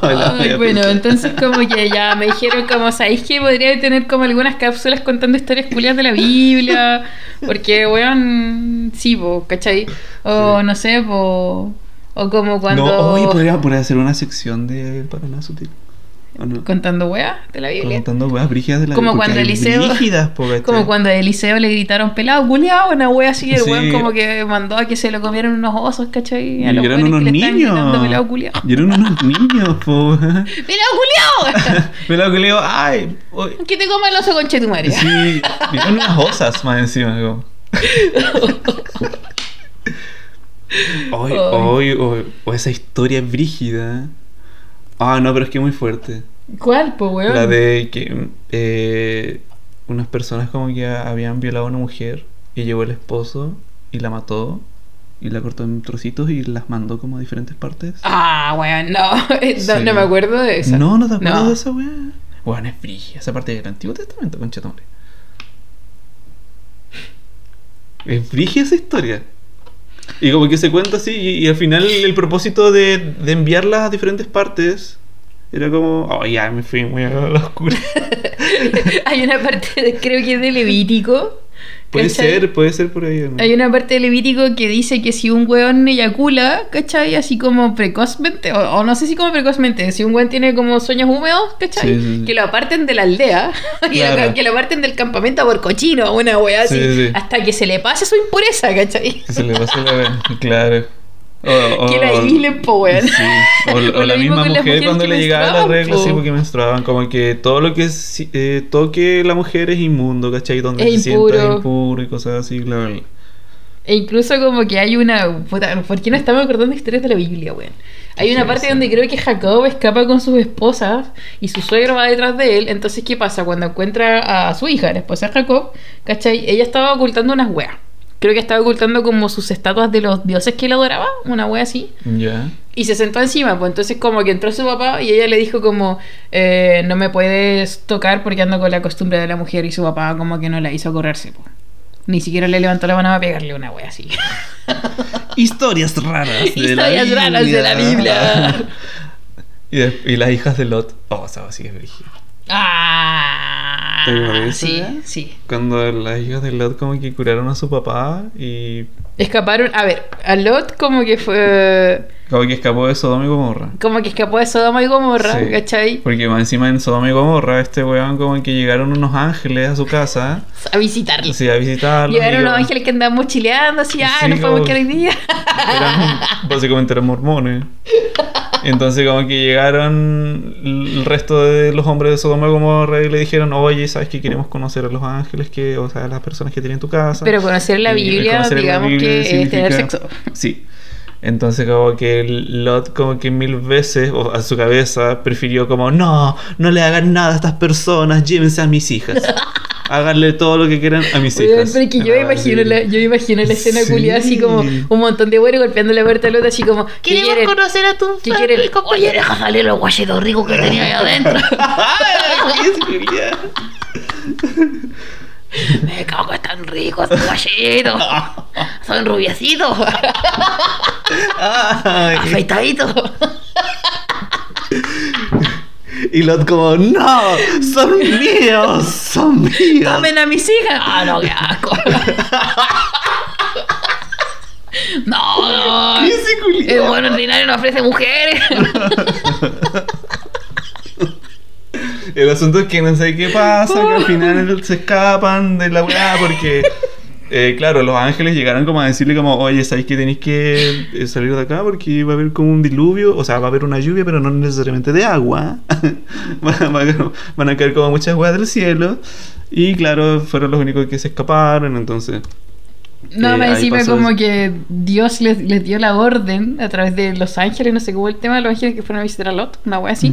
Hola, Ay, bueno, entonces como que ya me dijeron como, ¿sabéis que podría tener como algunas cápsulas contando historias culiadas de la Biblia? Porque, weón, sí, po, ¿cachai? O no sé, po, o como cuando... No, oye, podría, podría hacer una sección de Paraná Sutil. Contando weas de la Biblia. Contando weas brígidas de la Como porque cuando Eliseo- brígidas. Como cuando a Eliseo le gritaron pelado, culiao, una wea así, el Sí. weón como que mandó a que se lo comieran unos osos, ¿cachai? A Y los eran weones unos que le niños. gritando pelado culiao. Y eran unos niños, po. ¡Pelado que le digo, ay, oy- que te coma el oso con chetumare. sí, con unas osas más encima, como. Hoy, hoy, hoy, o esa historia brígida. Ah, no, pero es que es muy fuerte. ¿Cuál, po, weón? La de que eh, unas personas como que habían violado a una mujer y llegó el esposo y la mató y la cortó en trocitos y las mandó como a diferentes partes. Ah, weón, no. No, Sí. no me acuerdo de eso. No, no te acuerdas No. de esa weá. Weón, es brígida esa parte del Antiguo Testamento, conchetumbre. Es brígida esa historia. Y como que se cuenta así, y, al final el propósito de, de enviarlas a diferentes partes era como. Oh, ya me fui muy a la oscura. Hay una parte, creo que es de Levítico. Puede ¿cachai? ser, puede ser por ahí. Hay una parte de Levítico que dice que si un weón eyacula, ¿cachai? Así como precozmente, o, o no sé si como precozmente, si un weón tiene como sueños húmedos, ¿cachai? Sí, sí, sí. Que lo aparten de la aldea, y lo- que lo aparten del campamento por cochino, una weá así, Sí, sí. hasta que se le pase su impureza, ¿cachai? Que se le pasó la claro. O, o- Que la po, weón. Sí. O, o la misma mujer cuando le llegaba la regla, po. sí, porque menstruaban. Como que todo lo que eh, toque la mujer es inmundo, ¿cachai? Donde Es se impuro. sienta es impuro y cosas así, bla, bla. E incluso como que hay una... ¿Por qué no estamos acordando de historias de la Biblia, weón? Hay una Sí, parte sí. donde creo que Jacob escapa con sus esposas y su suegro va detrás de él. Entonces, ¿qué pasa? Cuando encuentra a su hija, la esposa de Jacob, ¿cachai? Ella estaba ocultando unas weas. Creo que estaba ocultando como sus estatuas de los dioses que él adoraba, una wea así. Ya. Y se sentó encima, pues entonces como que entró su papá y ella le dijo como, eh, no me puedes tocar porque ando con la costumbre de la mujer y su papá como que no la hizo correrse, pues. Ni siquiera le levantó la mano a pegarle una wea así. Historias raras de la Historias raras de la Biblia. y, de- y las hijas de Lot. Oh, esa sí que es brígida. Ah, ¿Te acuerdas sí, ya? sí. Cuando las hijas de Lot como que curaron a su papá y Escaparon, a ver, a Lot como que fue, como que escapó de Sodoma y Gomorra. como que escapó de Sodoma y Gomorra, Sí. ¿cachai? Porque más encima en Sodoma y Gomorra, este weón como que llegaron unos ángeles a su casa, A visitarlo. sí, a visitarlo. Llegaron unos ángeles que andaban mochileando así, ah, Sí, nos como- podemos quedar hoy día. eran, básicamente eran mormones. Entonces como que llegaron el resto de los hombres de Sodoma y Gomorra y le dijeron, oye, ¿sabes que queremos conocer a los ángeles, que, o sea, a las personas que tienen tu casa? Pero conocer la Biblia, conocer la digamos Biblia que es tener sexo. Sí. Entonces como que Lot como que mil veces o a su cabeza prefirió como no, no le hagan nada a estas personas, llévense a mis hijas. Háganle todo lo que quieran a mis hijas. pero es que yo Ah, imagino sí. la, yo imagino la escena Sí. culiada así como un montón de güeyes golpeando la puerta del otro así como ¿qué quieren? conocer a tu ¿Qué quieren? Oye, deja salir los guachitos ricos que tenía ahí adentro. Me cago que están ricos gallitos. Son rubiecitos. Afeitaditos. Y Lot como, no, son míos, son míos. Tomen a mis hijas. Ah, no, qué asco. No, no. ¿Qué ese El buen ordinario no ofrece mujeres. El asunto es que no sé qué pasa, que al final se escapan de la weá porque, eh, claro, los ángeles llegaron como a decirle como, oye, ¿sabéis que tenéis que eh, salir de acá? Porque va a haber como un diluvio, o sea, va a haber una lluvia, pero no necesariamente de agua. van, a- van a caer como muchas weas del cielo. Y claro, fueron los únicos que se escaparon, entonces... No, Eh, me encima como eso. que Dios les, les dio la orden a través de los ángeles, no sé cómo el tema de los ángeles que fueron a visitar a Lot, una wea así,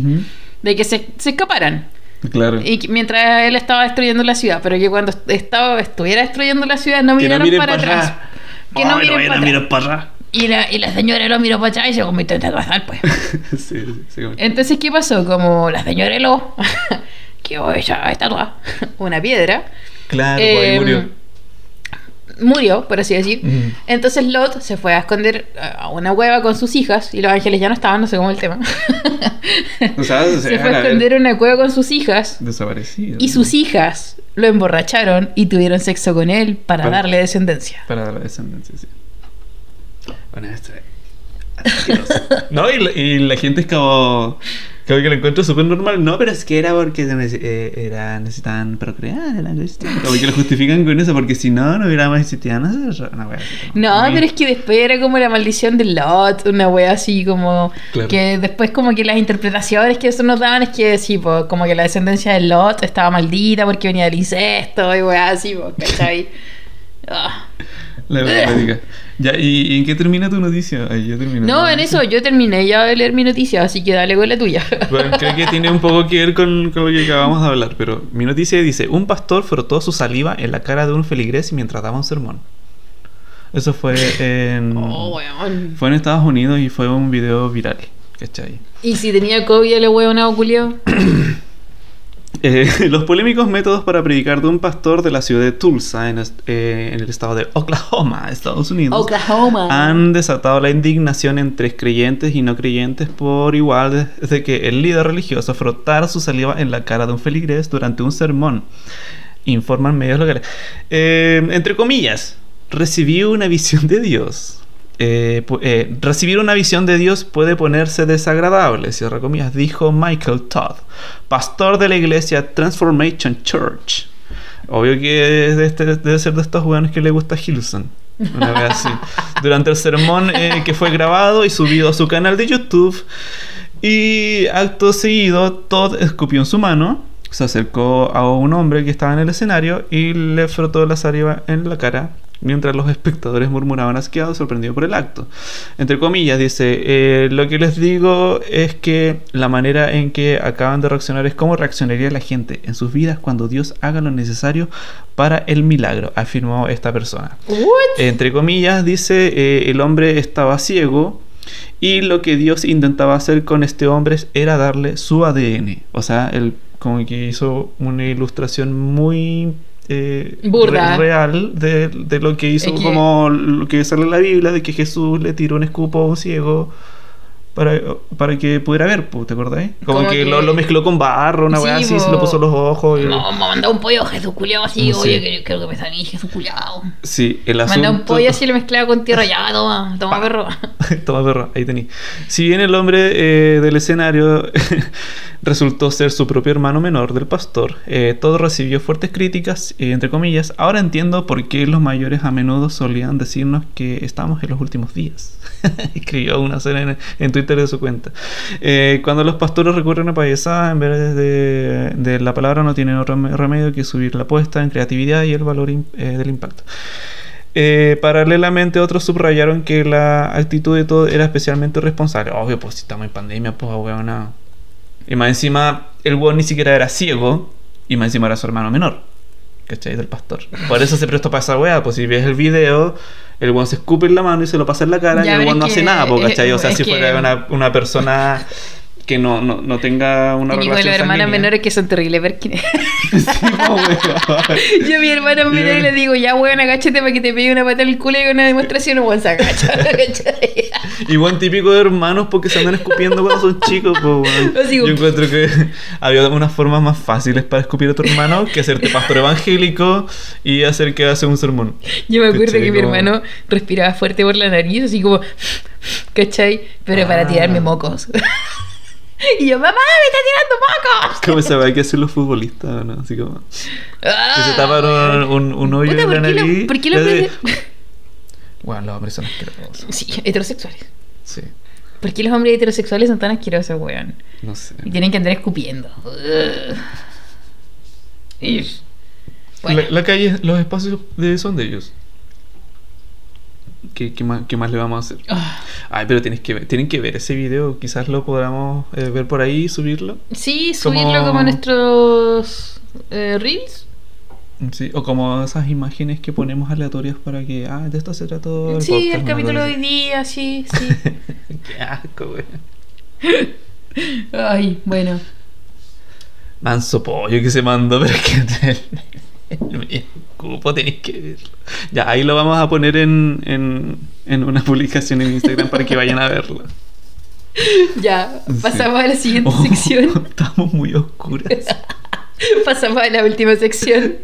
de que se, se escaparan. Claro. Y mientras él estaba destruyendo la ciudad, pero que cuando estaba, estuviera destruyendo la ciudad no miraron para para atrás. Que no miren para atrás. mirar para atrás. Y la, y la señora lo miró para atrás y se convirtió en tatuazal, pues. sí, sí, sí. como- Entonces, ¿qué pasó? Como la señora Lo, que hoy ya está tatuada, una piedra, Claro, ahí eh, murió. Murió, por así decir. Entonces Lot se fue a esconder a una cueva con sus hijas y los ángeles ya no estaban, no sé cómo el tema. O sea, se fue a a esconder en una cueva con sus hijas Desaparecido. y sus hijas lo emborracharon y tuvieron sexo con él para Para- darle descendencia. Para la descendencia, sí. Bueno, esto es. No, y la, y la gente es como. Como que lo encuentro súper normal. No, pero es que era porque eh, era, necesitaban procrear. Era, como que lo justifican con eso, porque si no, no hubiera más existido. No sé, una wea así como- No, pero es que después era como la maldición de Lot, una wea así como Claro. que después como que las interpretaciones que eso nos daban es que sí, pues, como que la descendencia de Lot estaba maldita porque venía del incesto y wea así, pues, ¿cachai? Ah. La matemática. Ya, ¿y, y en qué termina tu noticia? Ahí ya terminó. No, en eso yo terminé ya de leer mi noticia, así que dale con la tuya. Bueno, creo que tiene un poco que ver con, con lo que acabamos de hablar, pero mi noticia dice, un pastor frotó su saliva en la cara de un feligrés mientras daba un sermón. Eso fue en... Oh, weón. Fue en Estados Unidos y fue un video viral, ¿cachai? ¿Y si tenía COVID el weón culiao? Eh, los polémicos métodos para predicar de un pastor de la ciudad de Tulsa, en, eh, en el estado de Oklahoma, Estados Unidos, Oklahoma. han desatado la indignación entre creyentes y no creyentes por igual desde que el líder religioso frotara su saliva en la cara de un feligrés durante un sermón. Informan medios locales. Eh, entre comillas, recibí una visión de Dios. Eh, eh, recibir una visión de Dios puede ponerse desagradable, cierra comillas, dijo Michael Todd, pastor de la iglesia Transformation Church. Obvio que es de este- debe ser de estos jóvenes que le gusta Hilson. Una vez así. Durante el sermón eh, que fue grabado y subido a su canal de YouTube. Y acto seguido, Todd escupió en su mano, se acercó a un hombre que estaba en el escenario y le frotó la saliva en la cara. Mientras los espectadores murmuraban asqueados, sorprendidos por el acto. Entre comillas, dice: eh, Lo que les digo es que la manera en que acaban de reaccionar es cómo reaccionaría la gente en sus vidas cuando Dios haga lo necesario para el milagro, afirmó esta persona. Entre comillas, dice, eh, el hombre estaba ciego y lo que Dios intentaba hacer con este hombre era darle su ADN. O sea, él como que hizo una ilustración muy... eh, re- real de, de lo que hizo Es que- como lo que sale en la Biblia de que Jesús le tiró un escupo a un ciego para, para que pudiera ver, po, ¿te acordás? Como, Como que, que- Lo, lo mezcló con barro, una Sí, weá así, po. se lo puso los ojos. y- No, me mandó un pollo Jesús culiao así, Sí. oye, creo que me salí Jesús culiao. Sí, el Manda asunto... un pollo así lo mezclaba con tierra, ya, toma, toma perro. Toma perro, ahí tení. Si bien el hombre eh, del escenario resultó ser su propio hermano menor del pastor, eh, todo recibió fuertes críticas, eh, entre comillas. Ahora entiendo por qué los mayores a menudo solían decirnos que estamos en los últimos días. Escribió una escena en, en Twitter de su cuenta. Eh, cuando los pastores recurren a payasada, en vez de, de la palabra, no tienen otro remedio que subir la apuesta en creatividad y el valor eh, del impacto. Eh, paralelamente, otros subrayaron que la actitud de todo era especialmente responsable. Obvio, pues si estamos en pandemia, pues weón. no. Y más encima, el weón ni siquiera era ciego, y más encima era su hermano menor. ¿Cachai? Del pastor. Por eso se prestó para esa weá. Pues si ves el video, el weón se escupe en la mano y se lo pasa en la cara, Ya, y el weón no hace nada, eh, ¿cachai? O sea, si que- fuera una, una persona que no, no, no tenga una Y relación las hermanas sanguínea. menores que son terribles Perkins. Sí. Yo a mi hermana menor le digo, ya weón, agáchate para que te pegue una pata en el culo y una demostración, weón, se agacha. Y buen típico de hermanos porque se andan escupiendo cuando son chicos, po, Yo encuentro que había unas formas más fáciles para escupir a tu hermano que hacerte pastor evangélico y hacer que hace un sermón. Yo me acuerdo ¿Cachai? que mi Como- hermano respiraba fuerte por la nariz, así como, ¿cachai? Pero para Ah. tirarme mocos. y yo, mamá, me está tirando mocos. ¿Cómo se ve que hacen los futbolistas, no? Así como... Que Ah, se tapan un, un, hoyo Puta, en la ¿por qué lo- nariz. por qué lo de- pide- Bueno, los hombres son asquerosos. Sí, heterosexuales. Sí, ¿Por qué los hombres heterosexuales son tan asquerosos, weón? no sé. Y tienen que andar escupiendo. Bueno, La, la calle, los espacios de, son de ellos. ¿Qué, qué, más, qué más le vamos a hacer? ah, Ay, pero tienes que ver, tienen que ver ese video. Quizás lo podamos eh, ver por ahí y subirlo. sí, subirlo como nuestros eh, reels. Sí, o como esas imágenes que ponemos aleatorias para que, ah, de esto se trató el Sí, podcast, el capítulo de hoy día, sí, sí. Qué asco, güey. Ay, bueno. Manso pollo que se mandó, pero es que cupo tenéis que verlo. Ya, ahí lo vamos a poner en, en, en una publicación en Instagram para que vayan a verlo. Ya, Sí. pasamos a la siguiente Oh, sección. Estamos muy oscuras. Pasamos a la última sección.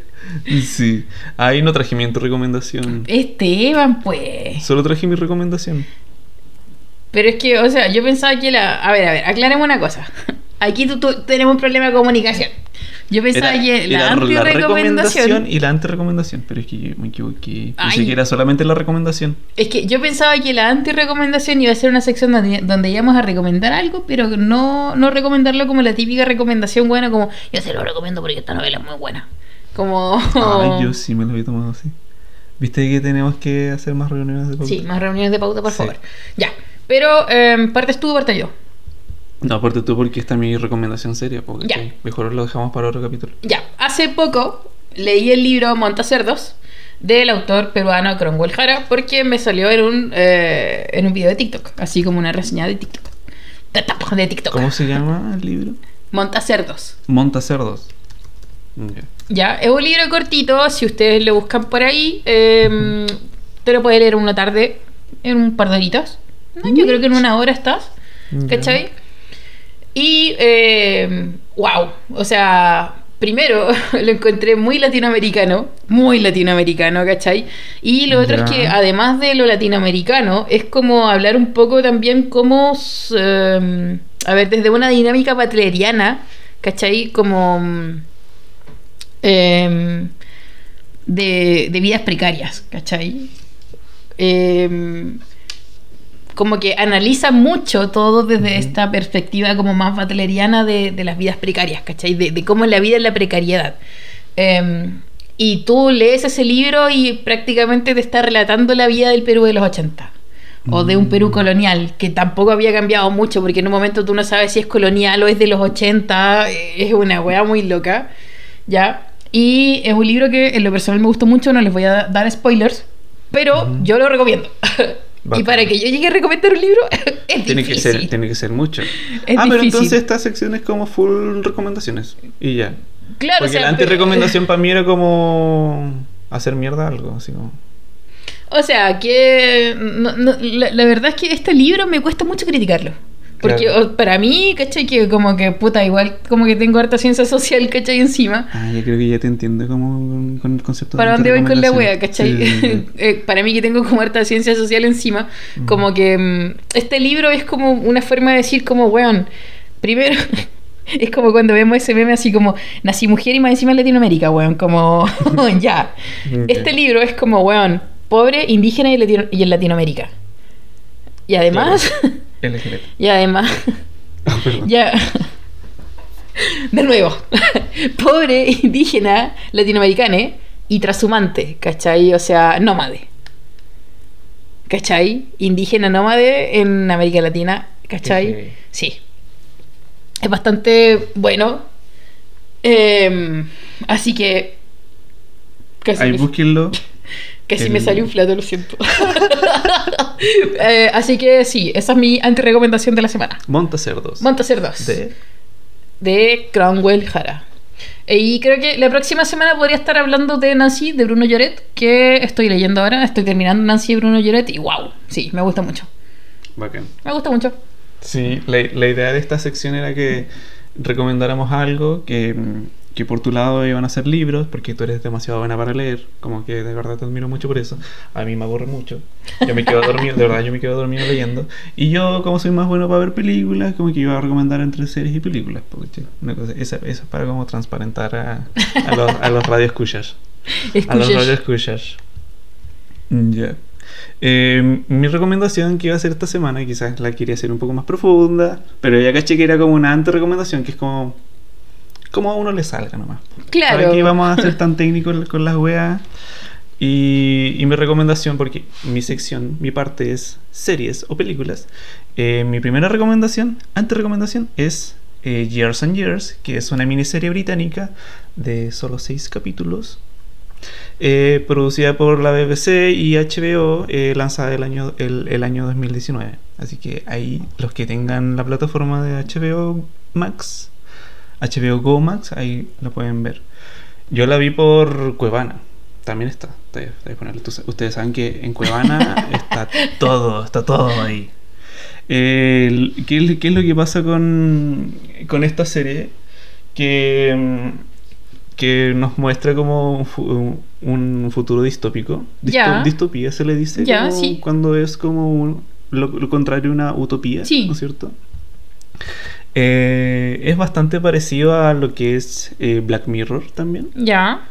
Sí. Ahí no traje mi recomendación. Esteban, pues. Solo traje mi recomendación. Pero es que, o sea, yo pensaba que la. A ver, a ver, aclaremos una cosa. Aquí tú, tú- tenemos un problema de comunicación. Yo pensaba Era, que la anti-recomendación. y la anti-recomendación, pero es que yo me equivoqué. Pensé Ay. que era solamente la recomendación. Es que yo pensaba que la anti-recomendación iba a ser una sección donde, donde íbamos a recomendar algo, pero no, no recomendarlo como la típica recomendación buena, como yo se lo recomiendo porque esta novela es muy buena. Como. Ay, yo sí me lo había tomado así. ¿Viste que tenemos que hacer más reuniones de pauta? Sí, más reuniones de pauta, por Sí. favor. Ya. Pero, em, ¿partes tú o parte yo? No, aparte tú porque esta es mi recomendación seria. Porque mejor lo dejamos para otro capítulo. Ya, hace poco leí el libro Montacerdos del autor peruano Cromwell Jara porque me salió en un, eh, en un video de TikTok, así como una reseña de TikTok. De TikTok. ¿Cómo se llama el libro? Montacerdos. Monta cerdos. Ya. Es un libro cortito, si ustedes lo buscan por ahí, eh, te lo puedes leer una tarde, en un par de horitas. ¿no? Yo creo que en una hora estás, ¿cachai? Y, eh, wow, o sea, primero lo encontré muy latinoamericano, muy latinoamericano, ¿cachai? Y lo otro es que además de lo latinoamericano, es como hablar un poco también como, eh, a ver, desde una dinámica patriliana, ¿cachai? Como... em, de, de vidas precarias, ¿cachai? Em, como que analiza mucho todo desde esta perspectiva como más batleriana de, de las vidas precarias, ¿cachai? De, de cómo es la vida en la precariedad. Em, y tú lees ese libro y prácticamente te está relatando la vida del Perú de los 80. O de un Perú Mm. colonial, que tampoco había cambiado mucho, porque en un momento tú no sabes si es colonial o es de los 80, eh, es una weá muy loca, ¿ya? Y es un libro que en lo personal me gustó mucho, no les voy a dar spoilers, pero Ujú. yo lo recomiendo. y para que yo llegue a recomendar un libro, es Tiene que, difícil. ser, tiene que ser mucho. Es ah, pero entonces esta sección es como full recomendaciones. Y ya. Claro, Porque o sea, la anti-recomendación para mí era como hacer mierda algo, así como. O sea, que no- no, la, la verdad es que este libro me cuesta mucho criticarlo. Porque Claro. para mí, ¿cachai? Que como que, puta, igual como que tengo harta ciencia social, ¿cachai? Encima. Ah, yo creo que ya te entiendo como con, el concepto ¿Para dónde voy con la wea, cachai? Sí, sí, sí. Eh, para mí que tengo como harta ciencia social encima, como que mm, este libro es como una forma de decir como, weón, primero... Es como cuando vemos ese meme así como nací mujer y más encima en Latinoamérica, weón, como ya. Ok. Este libro es como, weón, pobre, indígena y, latino- y en Latinoamérica. Y además, LGBT. y además, ya. De nuevo, pobre, indígena, latinoamericana y trashumante, ¿cachai? O sea, nómade. ¿Cachai? Indígena nómade en América Latina, ¿cachai? Sí. Es bastante bueno. Em, así que. ¿qué Ahí búsquenlo. Casi El- me salió un flato, lo siento. Eh, así que sí, esa es mi antirecomendación de la semana. Montacerdos. Montacerdos. De... de Cromwell Jara. Y creo que la próxima semana podría estar hablando de Nancy, de Bruno Lloret, que estoy leyendo ahora. Estoy terminando Nancy de Bruno Lloret y wow, sí, me gusta mucho. Bacán. Me gusta mucho. Sí, la, la idea de esta sección era que recomendáramos algo que, que por tu lado iban a ser libros, porque tú eres demasiado buena para leer, como que de verdad te admiro mucho por eso. A mí me aburre mucho. Yo me quedo dormido, de verdad yo me quedo dormido leyendo. Y yo, como soy más bueno para ver películas, como que iba a recomendar entre series y películas. Porque, una cosa, esa, eso es para como transparentar a, a los, a los radioescuchas. A los Escuches. radioescuchas. Ya. Eh, mi recomendación que iba a hacer esta semana, quizás la quería hacer un poco más profunda, pero ya caché que era como una anti-recomendación, que es como. Como a uno le salga nomás. Claro. ¿Para qué vamos a ser tan técnicos con las weas? Y, y mi recomendación, porque mi sección, mi parte es series o películas. eh, mi primera recomendación, anti-recomendación, es eh, Years and Years, que es una miniserie británica de solo seis capítulos eh, producida por la BBC y HBO, lanzada el año, el, el año 2019. Así que ahí los que tengan la plataforma de HBO Max, HBO Go Max, ahí lo pueden ver. Yo la vi por Cuevana, también está, está, Ustedes saben que en Cuevana está todo, está todo ahí. Eh, ¿qué, es- qué es lo que pasa con, con esta serie? Que, que nos muestra como un, un futuro distópico. Disto- Ya. Distopía se le dice como sí. cuando es como un- lo, lo contrario a una utopía, Sí. ¿no es cierto? Eh, es bastante parecido a lo que es eh, Black Mirror también. Ya.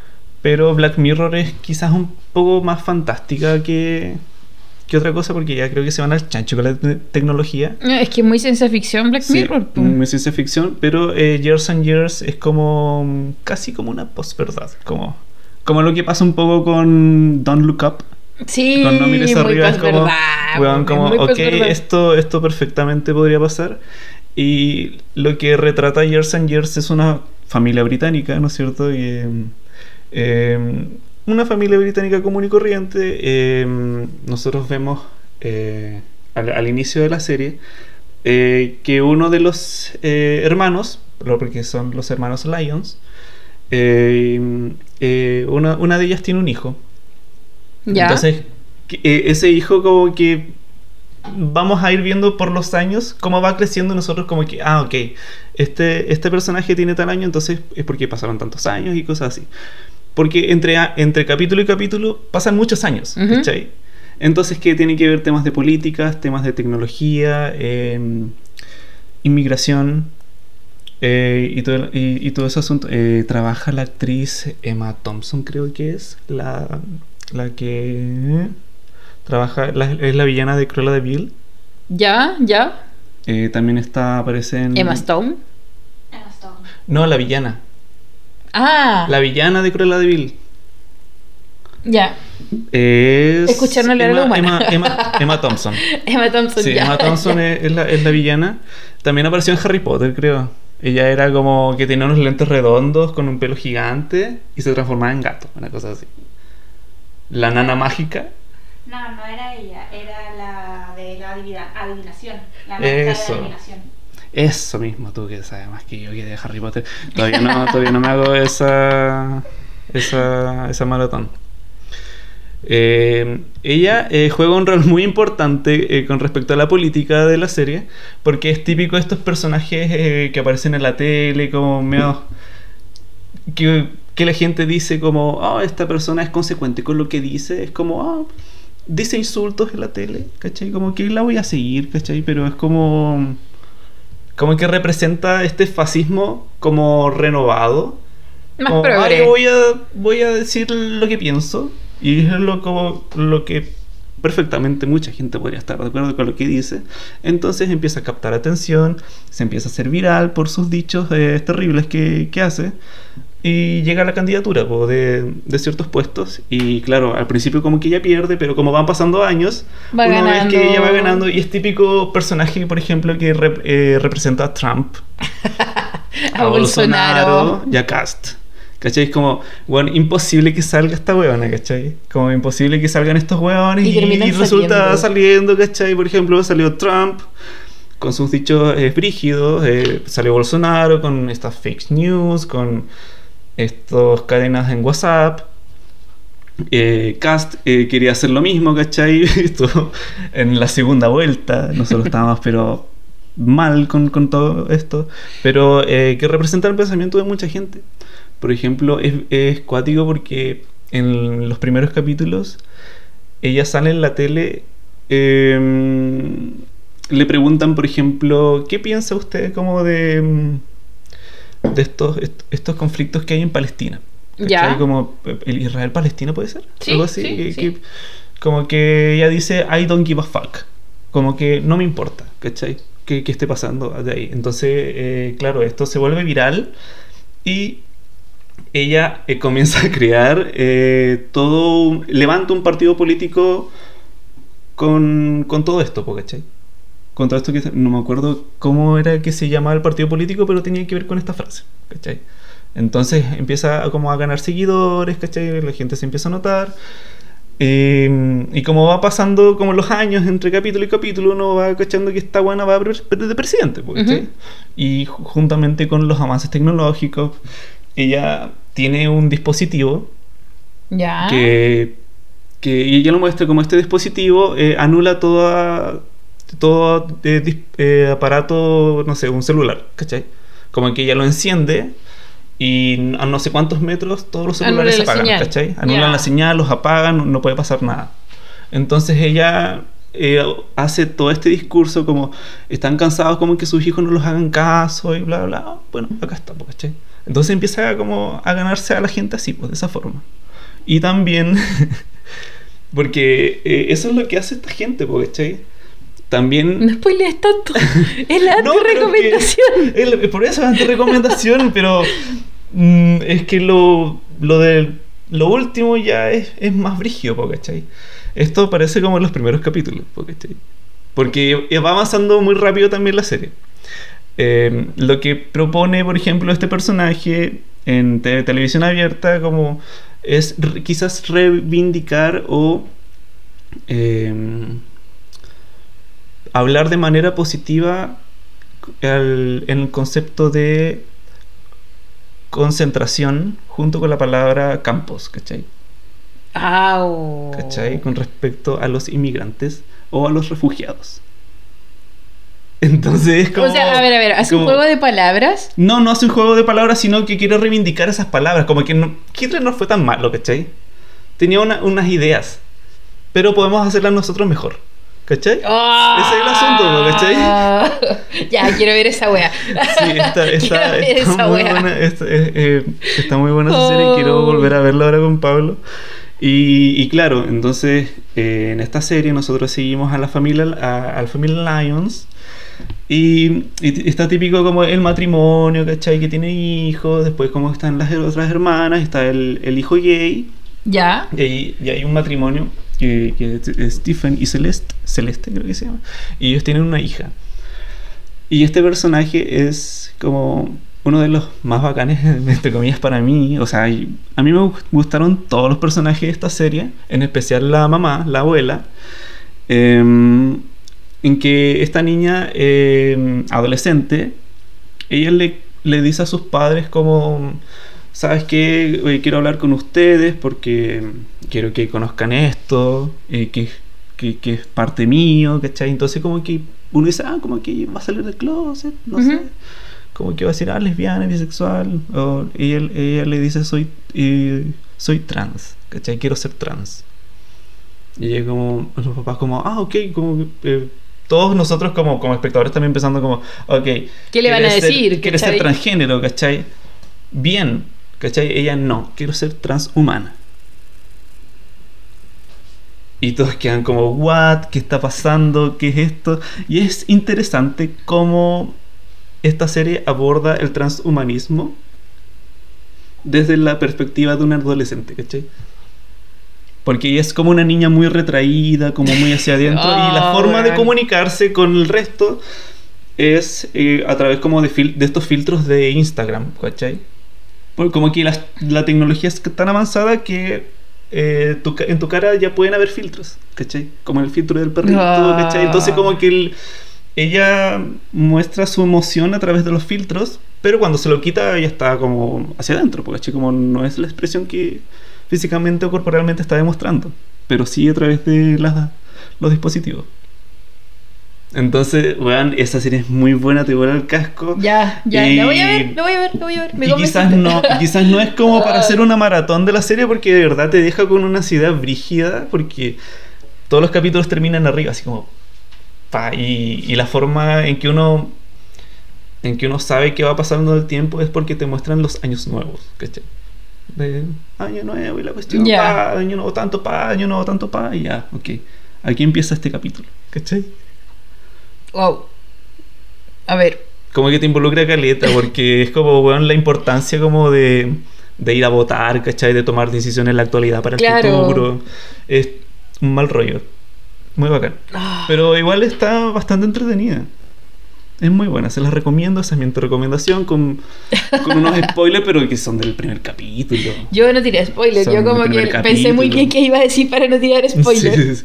Pero Black Mirror es quizás un poco más fantástica que, que otra cosa porque ya creo que se van al chancho con la te- tecnología. Es que es muy ciencia ficción Black Sí, Mirror. muy ciencia ficción, pero eh, Years and Years es como casi como una posverdad, como, como lo que pasa un poco con Don't Look Up. Sí, Con No mires arriba es como, weón, como ok, esto, esto perfectamente podría pasar. Y lo que retrata Years and Years es una familia británica, ¿no es cierto? Y, eh, eh, una familia británica común y corriente. eh, nosotros vemos eh, al, al inicio de la serie eh, que uno de los eh, hermanos, porque son los hermanos Lyons, una, una de ellas tiene un hijo. Ya. Entonces, ese hijo como que vamos a ir viendo por los años cómo va creciendo nosotros como que, ah, ok, este, este personaje tiene tal año, entonces es porque pasaron tantos años y cosas así. Porque entre, entre capítulo y capítulo pasan muchos años. Entonces, que tiene que ver temas de políticas, temas de tecnología, em, inmigración eh, y, todo, y, y todo ese asunto. Eh, trabaja la actriz Emma Thompson, creo que es, la, la que trabaja, la- es la villana de Cruella de Vil. Ya, ya. Eh, también está, aparece en... Emma Stone. Emma Stone. No, la villana. Ah, La villana de Cruella de Vil. ya. Es... Escuchar no leer a la Emma. Emma, Emma- Emma Thompson. Emma Thompson. Sí, ya. Emma Thompson es, es la, es la villana. También apareció en Harry Potter, creo. Ella era como que tenía unos lentes redondos con un pelo gigante y se transformaba en gato, una cosa así. La nana mágica. No, no era ella, era la de la adivina- adivinación. La de Eso. la adivinación. Eso mismo, tú que sabes más que yo que de Harry Potter. Todavía no, todavía no me hago esa, esa, esa maratón. Eh, ella eh, juega un rol muy importante eh, con respecto a la política de la serie, porque es típico de estos personajes que aparecen en la tele, como medio. que, que la gente dice, como, oh, esta persona es consecuente con lo que dice, es como, oh, dice insultos en la tele, ¿cachai? Como que la voy a seguir, ¿cachai? Pero es como. como que representa este fascismo como renovado. Más Como. "Ay, voy, a, voy a decir lo que pienso. Y es lo, como, lo que perfectamente mucha gente podría estar de acuerdo con lo que dice. Entonces empieza a captar atención, se empieza a hacer viral por sus dichos eh, terribles que, que hace. Y llega a la candidatura de, de ciertos puestos. Y claro, al principio como que ella pierde, pero como van pasando años, Va uno ve ganando. que ella va ganando. Y es típico personaje, por ejemplo, que rep- eh, representa a Trump a Bolsonaro. y a Cast. ¿Cachai? Es como, bueno, imposible que salga esta huevona, ¿cachai? Como imposible que salgan estos huevones Y resulta saliendo. saliendo, ¿cachai? Por ejemplo, salió Trump con sus dichos eh, brígidos, eh, salió Bolsonaro con estas fake news, con estas cadenas en WhatsApp. Eh, Cast eh, quería hacer lo mismo, ¿cachai? Esto en la segunda vuelta, nosotros estábamos pero mal con, con todo esto, pero eh, que representa el pensamiento de mucha gente. Por ejemplo, es, es cuático porque en los primeros capítulos ella sale en la tele, eh, le preguntan, por ejemplo, ¿qué piensa usted como de, mm, de estos, est- estos conflictos que hay en Palestina? Ya. Como el Israel-Palestina puede ser. Sí, Algo así. sí, que- sí. que- como que ella dice, I don't give a fuck. Como que no me importa, ¿cachai? Que, que esté pasando de ahí. Entonces, eh, claro, esto se vuelve viral y ella eh, comienza a crear eh, todo, un- levanta un partido político con, con todo esto, ¿cachai? Con todo esto que no me acuerdo cómo era que se llamaba el partido político, pero tenía que ver con esta frase, ¿cachai? Entonces empieza a, como a ganar seguidores, ¿cachai? La gente se empieza a notar. Eh, y como va pasando como los años entre capítulo y capítulo, uno va cachando que esta buena va a de presidente. Ujú. Y ju- juntamente con los avances tecnológicos, ella tiene un dispositivo Ya. que, que ella lo muestra como este dispositivo eh, anula toda todo eh, eh, aparato, no sé, un celular, ¿cachai? Como que ella lo enciende y a no sé cuántos metros todos los celulares se apagan, señal. ¿cachai? Anulan Ya. la señal, los apagan, no, no puede pasar nada. Entonces ella eh, hace todo este discurso como están cansados como que sus hijos no los hagan caso y bla, bla. Bueno, acá está, pues, ¿cachai? Entonces empieza como a ganarse a la gente así, pues, de esa forma. Y también, porque eh, eso es lo que hace esta gente, pues, ¿cachai? También... No spoilees tanto. Es la No, pero recomendación. que- el- por eso es recomendación, pero mm, es que lo, lo de lo último ya es, es más brígido, ¿cachai? Esto parece como en los primeros capítulos, ¿cachai? Porque va avanzando muy rápido también la serie. Eh, lo que propone, por ejemplo, este personaje en te- televisión abierta como es quizás reivindicar o eh, hablar de manera positiva en el concepto de concentración junto con la palabra campos, ¿cachai? Au. ¿Cachai? Con respecto a los inmigrantes o a los refugiados. Entonces es como... o sea, a ver, a ver, hace un juego de palabras. No, no hace un juego de palabras, sino que quiere reivindicar esas palabras. Como que no, Hitler no fue tan malo, ¿cachai? Tenía una- unas ideas, pero podemos hacerlas nosotros mejor, ¿cachai? ¡Ah! Ese es el asunto, ¿cachai? ya, quiero ver esa wea. Sí, está, está, está esa muy wea. buena, está, eh, eh, está muy buena esa serie, quiero Oh. volver a verla ahora con Pablo. Y, y claro, entonces eh, en esta serie nosotros seguimos a la familia, a, a la familia Lions. Y, y está típico como el matrimonio, ¿cachai? Que tiene hijos, después como están las otras hermanas, está el, el hijo gay, Ya. y y hay un matrimonio que, es- Stephen y Celeste, Celeste creo que se llama, y ellos tienen una hija. Y este personaje es como uno de los más bacanes, entre comillas, para mí. O sea, a mí me gu- gustaron todos los personajes de esta serie, en especial la mamá, la abuela, em, en que esta niña em, adolescente, ella le, le dice a sus padres como, ¿sabes qué? Quiero hablar con ustedes porque quiero que conozcan esto, eh, que, que, que es parte mío, ¿cachai? Entonces como que uno dice, ah, como que va a salir del closet, no sé. Como que va a decir, ah, lesbiana, bisexual. O ella, ella le dice, soy, eh, soy trans, ¿cachai? Quiero ser trans. Y ella como, los papás como, ah, ok, como... eh, todos nosotros como, como espectadores también pensando como, ok, ¿Qué le van a ¿quieres ser- decir, Quieres ser transgénero, ¿cachai? Bien, ¿cachai? Ella no, quiero ser transhumana. Y todos quedan como, ¿what? ¿Qué está pasando? ¿Qué es esto? Y es interesante cómo esta serie aborda el transhumanismo desde la perspectiva de un adolescente, ¿cachai? Porque ella es como una niña muy retraída, como muy hacia adentro, y la Ah, forma de comunicarse con el resto es eh, a través como de, de estos filtros de Instagram, ¿cachai? Porque como que la, la tecnología es tan avanzada que eh, tu en tu cara ya pueden haber filtros, ¿cachai? Como el filtro del perrito. ¿cachai? Entonces como que el- ella muestra su emoción a través de los filtros, pero cuando se lo quita ya está como hacia adentro, porque ¿cachai? Como no es la expresión que físicamente o corporalmente está demostrando, pero sí a través de los dispositivos. Entonces, weón, esa serie es muy buena, te vuela el casco. Ya, ya, Y- la voy a ver, la voy a ver, la voy a ver. Me y quizás no, quizás no es como para hacer una maratón de la serie porque de verdad te deja con una ansiedad brígida porque todos los capítulos terminan arriba, así como pa, y, y la forma en que uno en que uno sabe que va pasando el tiempo es porque te muestran los años nuevos, ¿cachai? De año nuevo y la cuestión, Ya. pa, año nuevo tanto pa, año nuevo tanto pa, y ya, ok. Aquí empieza este capítulo, ¿cachai? Wow. A ver, como que te involucra caleta, porque es como, weón, la importancia como de, de ir a votar, ¿cachai? De tomar decisiones en la actualidad para el futuro. Es un mal rollo. Muy bacán. ah, Pero igual está bastante entretenida. Es muy buena, se las recomiendo, esa es mi recomendación con, con unos spoilers, pero que son del primer capítulo. yo no tiré spoiler, Son yo como que pensé muy bien qué iba a decir para no tirar spoiler. Sí, sí, sí.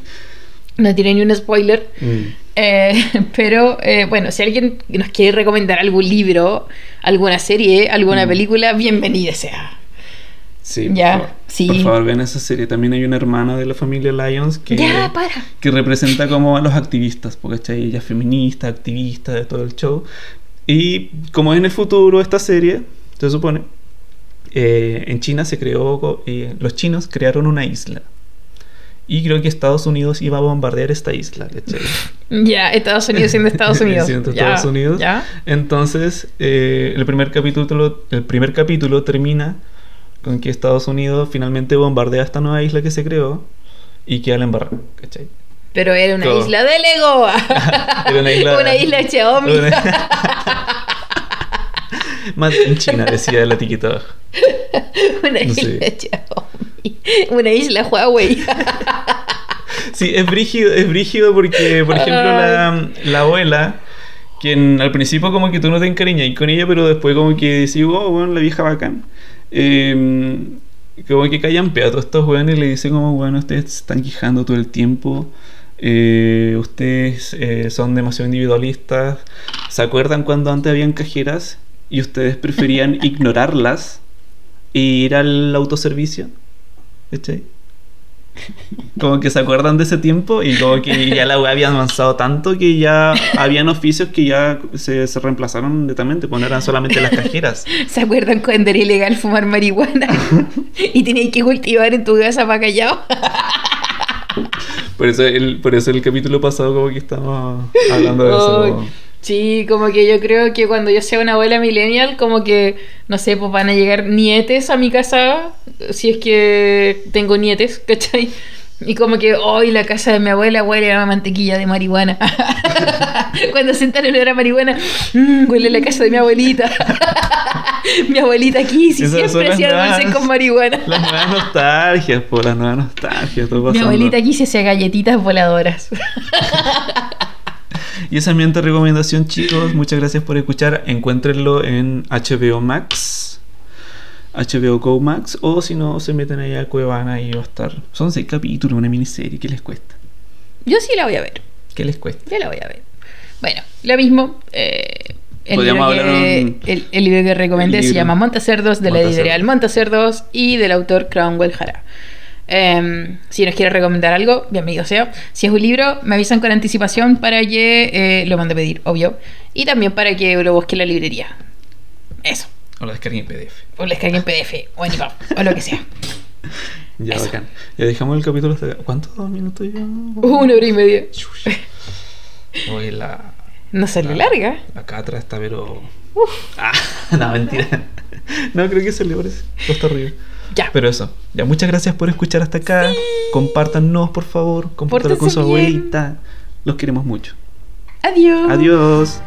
No tiré ni un spoiler. Mm. Eh, pero eh, bueno, si alguien nos quiere recomendar algún libro, alguna serie, alguna Mm. película, bienvenida sea. Sí, por Ya, favor. sí. Por favor, vean esa serie. También hay una hermana de la familia Lyons que... Ya, para. que representa como a los activistas, porque ella es feminista, activista de todo el show. Y como es en el futuro esta serie, se supone, eh, en China se creó, eh, los chinos crearon una isla. Y creo que Estados Unidos iba a bombardear esta isla, ¿cachai? Ya, Estados Unidos siendo Estados Unidos. Siendo Estados Unidos. Entonces, eh, el, primer capítulo, el primer capítulo termina con que Estados Unidos finalmente bombardea esta nueva isla que se creó y queda la embarrada, ¿cachai? Pero era una Todo. isla de Lego. Era una isla- Una isla Xiaomi. Una- Más en China, decía la tiquita. Una isla Xiaomi. Una isla Huawei. Sí, es brígido, es brígido porque, por ejemplo, la, la abuela, quien al principio como que tú no te encariñas con ella, pero después como que decís, oh, bueno, la vieja bacán. Eh, como que callan a todos estos weones y le dicen como, bueno, ustedes se están quejando todo el tiempo. eh, ustedes eh, son demasiado individualistas. ¿Se acuerdan cuando antes habían cajeras y ustedes preferían ignorarlas e ir al autoservicio? ¿Cachai? Como que se acuerdan de ese tiempo y como que ya la web había avanzado tanto que ya habían oficios que ya se, se reemplazaron netamente, pues no eran solamente las cajeras. ¿Se acuerdan cuando era ilegal fumar marihuana? y tenías que cultivar en tu casa para callado. Por eso el, por eso el capítulo pasado como que estábamos hablando de eso. Sí, como que yo creo que cuando yo sea una abuela millennial, como que, no sé, pues van a llegar nietes a mi casa, si es que tengo nietes, ¿cachai? Y como que hoy la casa de mi abuela huele a mantequilla de marihuana. Cuando sentan el olor a marihuana, "Mm, huele la casa de mi abuelita. mi abuelita aquí, si Esas siempre hacía nuevas- con marihuana. Las nuevas nostalgias, por las nuevas nostalgias. todo Mi abuelita aquí se hacía galletitas voladoras. Y esa es mi recomendación, chicos. Muchas gracias por escuchar. Encuéntrenlo en HBO Max, HBO Go Max, o si no, se meten ahí a Cuevana y va a estar. Son seis capítulos, una miniserie. ¿Qué les cuesta? Yo sí la voy a ver. ¿Qué les cuesta? Ya la voy a ver. Bueno, lo mismo. eh, el, Podríamos libro hablar que, un- el, el libro que recomendé se llama Montacerdos de la Montacerdos. editorial Montacerdos y del autor Cromwell Jara. Em, si nos quiere recomendar algo, bienvenido sea. Si es un libro, me avisan con anticipación para que eh, lo mande a pedir, obvio. Y también para que lo busque en la librería. Eso. O la descarguen en PDF. O lo descargue en PDF o en EPUB o lo que sea. Ya, Eso. bacán. Ya dejamos el capítulo hasta acá. ¿Cuántos minutos ya? Una hora y media. Oye, la, No sale larga. la catra está, pero. Ah, no, mentira. No, creo que se le parece. Costa arriba. Ya. Pero eso, ya muchas gracias por escuchar hasta acá. Compártanos, por favor. Compártanlo con su Pórtense bien. abuelita. Los queremos mucho. Adiós. Adiós.